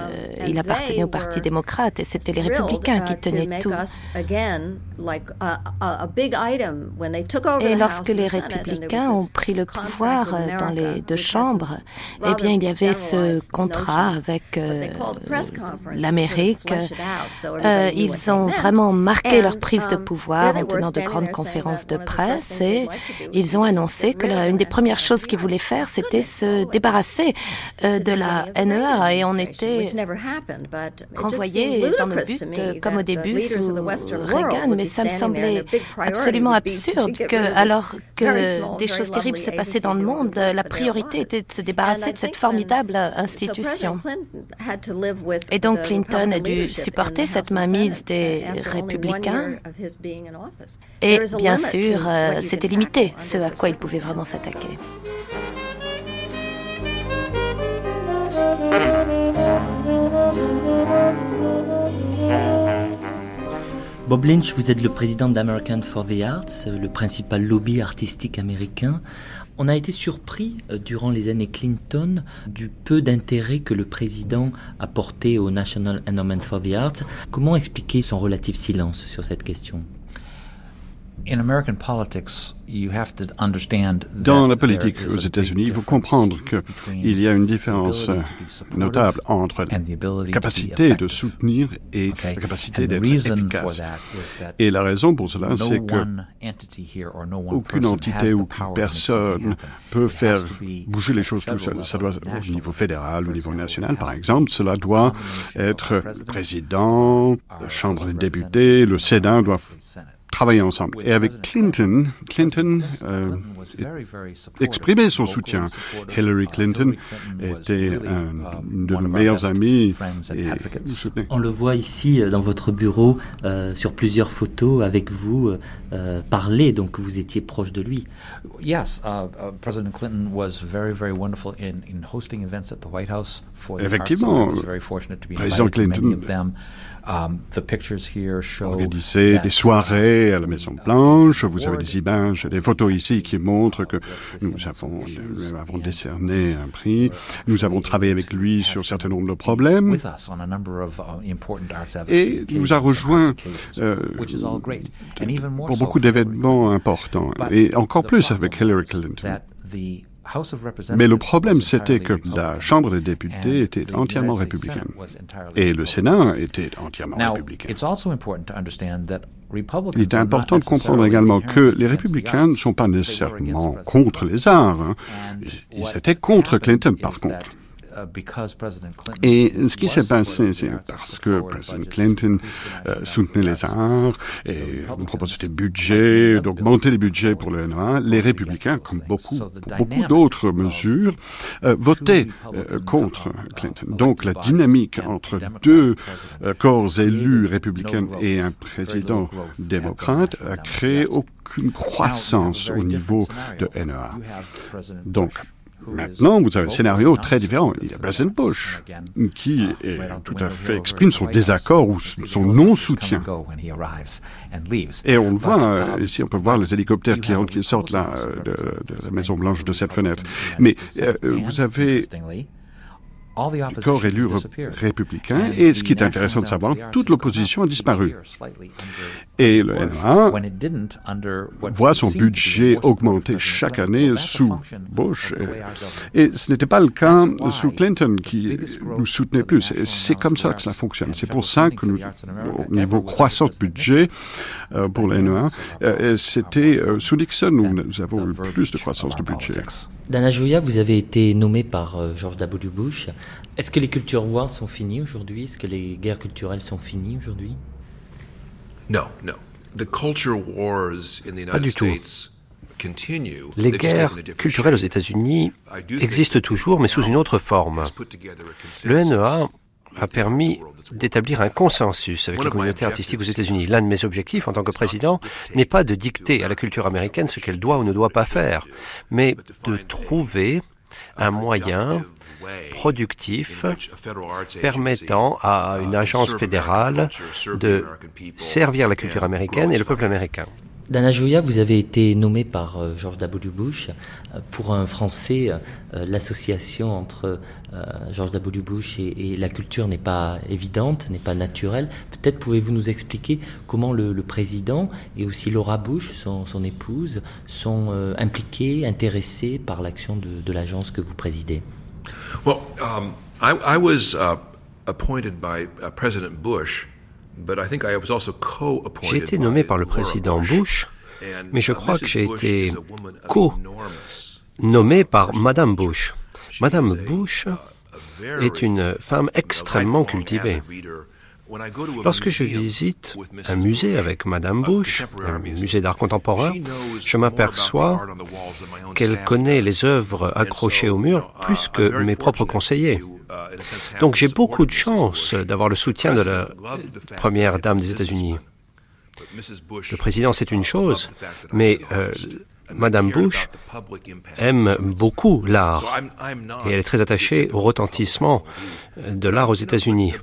il appartenait au Parti démocrate et c'était les républicains qui tenaient tout. Et lorsque les républicains ont pris le pouvoir dans les deux chambres, eh bien, il y avait ce contrat avec l'Amérique euh, ils ont vraiment marqué leur prise de um, pouvoir en tenant de grandes conférences de presse et ils ont annoncé que l'une des premières choses qu'ils voulaient faire, c'était se débarrasser euh, de la NEA et on était renvoyés dans le but, comme au début sous Reagan, mais ça me semblait absolument absurde que, alors que des choses terribles se passaient dans le monde, la priorité était de se débarrasser de cette formidable institution. Et donc Clinton a dû supporter cette mainmise des républicains. Et bien sûr, euh, c'était limité ce à quoi il pouvait vraiment s'attaquer. Bob Lynch, vous êtes le président d'American for the Arts, le principal lobby artistique américain. On a été surpris euh, durant les années Clinton du peu d'intérêt que le président a porté au National Endowment for the Arts. Comment expliquer son relatif silence sur cette question? Dans la politique aux États-Unis, il faut comprendre qu'il y a une différence notable entre la capacité de soutenir et la capacité d'être efficace. Et la raison pour cela, c'est que aucune entité ou personne peut faire bouger les choses tout seul. Ça doit, au niveau fédéral, au niveau national, par exemple, cela doit être le président, la Chambre des députés, le Sénat doivent travailler ensemble. Et avec Clinton, Clinton euh, exprimait son soutien. Hillary Clinton était un de nos meilleurs amis. Et On le voit ici euh, dans votre bureau euh, sur plusieurs photos avec vous euh, parler, donc vous étiez proche de lui. Yes, uh, uh, President Clinton was very, very wonderful in, in hosting events at the White House for the Effectivement, arts. So I was very fortunate to be Président invited to many Clinton of them. Um, the pictures here show organisait des soirées à la Maison Blanche. Vous avez des images, des photos ici qui montrent que nous avons, nous avons décerné un prix. Nous avons travaillé avec lui sur un certain nombre de problèmes. Et il nous a rejoint euh, pour beaucoup d'événements importants. Et encore plus avec Hillary Clinton. Mais le problème, c'était que la Chambre des députés était entièrement républicaine et le Sénat était entièrement républicain. Il est important de comprendre également que les républicains ne sont pas nécessairement contre les arts. Hein. Ils étaient contre Clinton, par contre. Uh, et ce qui s'est passé, c'est parce que président Clinton euh, soutenait les arts et proposait des budgets, d'augmenter les budgets pour le NRA, les républicains, comme beaucoup, beaucoup d'autres mesures, euh, votaient euh, contre Clinton. Donc la dynamique entre deux corps élus républicains et un président démocrate a créé aucune croissance au niveau de NRA. Donc, Maintenant, vous avez un scénario très différent. Il y a President Bush qui est tout à fait exprime son désaccord ou son non-soutien. Et on le voit euh, ici, on peut voir les hélicoptères qui, qui sortent là euh, de, de, la Maison Blanche de cette fenêtre. Mais euh, vous avez corps élu républicain. Et ce qui est intéressant de savoir, toute l'opposition a disparu. Et le NRA voit son budget augmenter chaque année sous Bush. Et, ce n'était pas le cas sous Clinton qui nous soutenait plus. C'est comme ça que ça fonctionne. C'est pour ça que nous, au niveau croissance de budget euh, pour le NRA, euh, c'était euh, sous Nixon où nous avons eu plus de croissance de budget. Dana Joya, vous avez été nommé par George W. Bush. Est-ce que les cultures wars sont finies aujourd'hui? Est-ce que les guerres culturelles sont finies aujourd'hui? Non, non. Pas du tout. Les guerres culturelles aux États-Unis existent toujours, mais sous une autre forme. Le NEA a permis d'établir un consensus avec la communauté artistique aux États-Unis. L'un de mes objectifs en tant que président n'est pas de dicter à la culture américaine ce qu'elle doit ou ne doit pas faire, mais de trouver un moyen productif permettant à une agence fédérale de servir la culture américaine et le peuple américain. Dana Joya, vous avez été nommé par euh, George W. Bush. Euh, pour un Français, euh, l'association entre George W. Bush et, la culture n'est pas évidente, n'est pas naturelle. Peut-être pouvez-vous nous expliquer comment le, président et aussi Laura Bush, son, épouse, sont impliqués, intéressés par l'action de l'agence que vous présidez? Well, um, I, I, was uh, appointed by uh, President Bush, but I think I was also co-appointed. J'ai été nommé par le président Bush, mais je uh, crois que j'ai été co-nommé par Madame Bush. Madame Bush est une femme extrêmement cultivée. Lorsque je visite un musée avec Madame Bush, un musée d'art contemporain, je m'aperçois qu'elle connaît les œuvres accrochées au mur plus que mes propres conseillers. Donc j'ai beaucoup de chance d'avoir le soutien de la première dame des États-Unis. Le président, c'est une chose, mais euh, Madame Bush aime beaucoup l'art. Et elle est très attachée au retentissement de l'art aux États-Unis.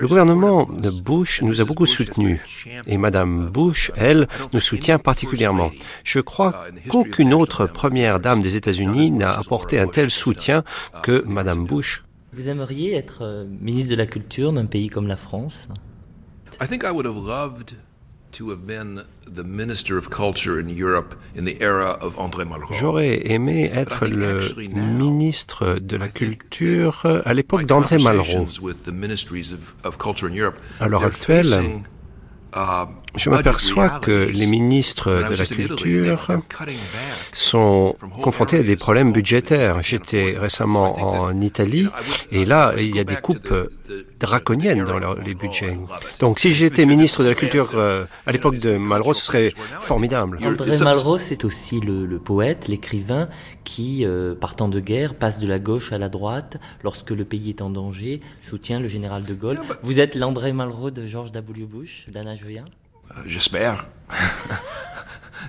Le gouvernement de Bush nous a beaucoup soutenus. et Madame Bush, elle, nous soutient particulièrement. Je crois qu'aucune autre première dame des États-Unis n'a apporté un tel soutien que Madame Bush. Vous aimeriez être euh, ministre de la Culture d'un pays comme la France? J'aurais aimé être le ministre de la Culture à l'époque d'André Malraux. À l'heure actuelle, je m'aperçois que les ministres de la Culture sont confrontés à des problèmes budgétaires. J'étais récemment en Italie et là, il y a des coupes draconiennes dans les budgets. Donc si j'étais ministre de la Culture euh, à l'époque de Malraux, ce serait formidable. André Malraux, c'est aussi le, poète, l'écrivain qui, euh, partant de guerre, passe de la gauche à la droite lorsque le pays est en danger, soutient le général de Gaulle. Vous êtes l'André Malraux de George W. Bush, d'Anna Joya euh, j'espère.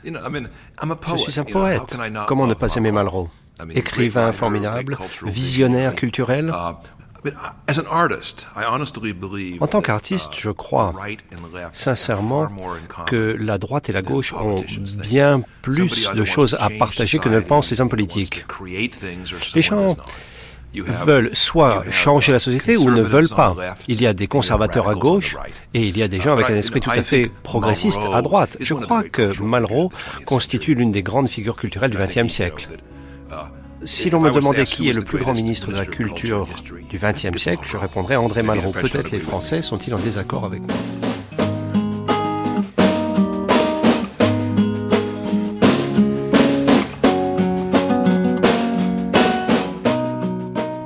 Je suis un poète. Comment ne pas aimer Malraux Écrivain formidable, visionnaire culturel. Uh, en tant qu'artiste, je crois sincèrement que la droite et la gauche ont bien plus de choses à partager que ne le pensent les hommes politiques. Les gens veulent soit changer la société ou ne veulent pas. Il y a des conservateurs à gauche et il y a des gens avec un esprit tout à fait progressiste à droite. Je crois que Malraux constitue l'une des grandes figures culturelles du XXe siècle. Si l'on me demandait qui est le plus grand ministre de la culture du XXe siècle, je répondrais André Malraux. Peut-être les Français sont-ils en désaccord avec moi.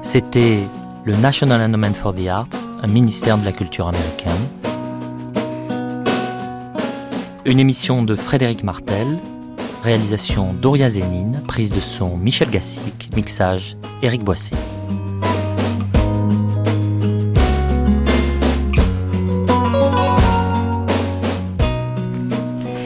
C'était le National Endowment for the Arts, un ministère de la culture américaine. Une émission de Frédéric Martel, réalisation Doria Zénine, prise de son Michel Gassic, mixage Éric Boissé.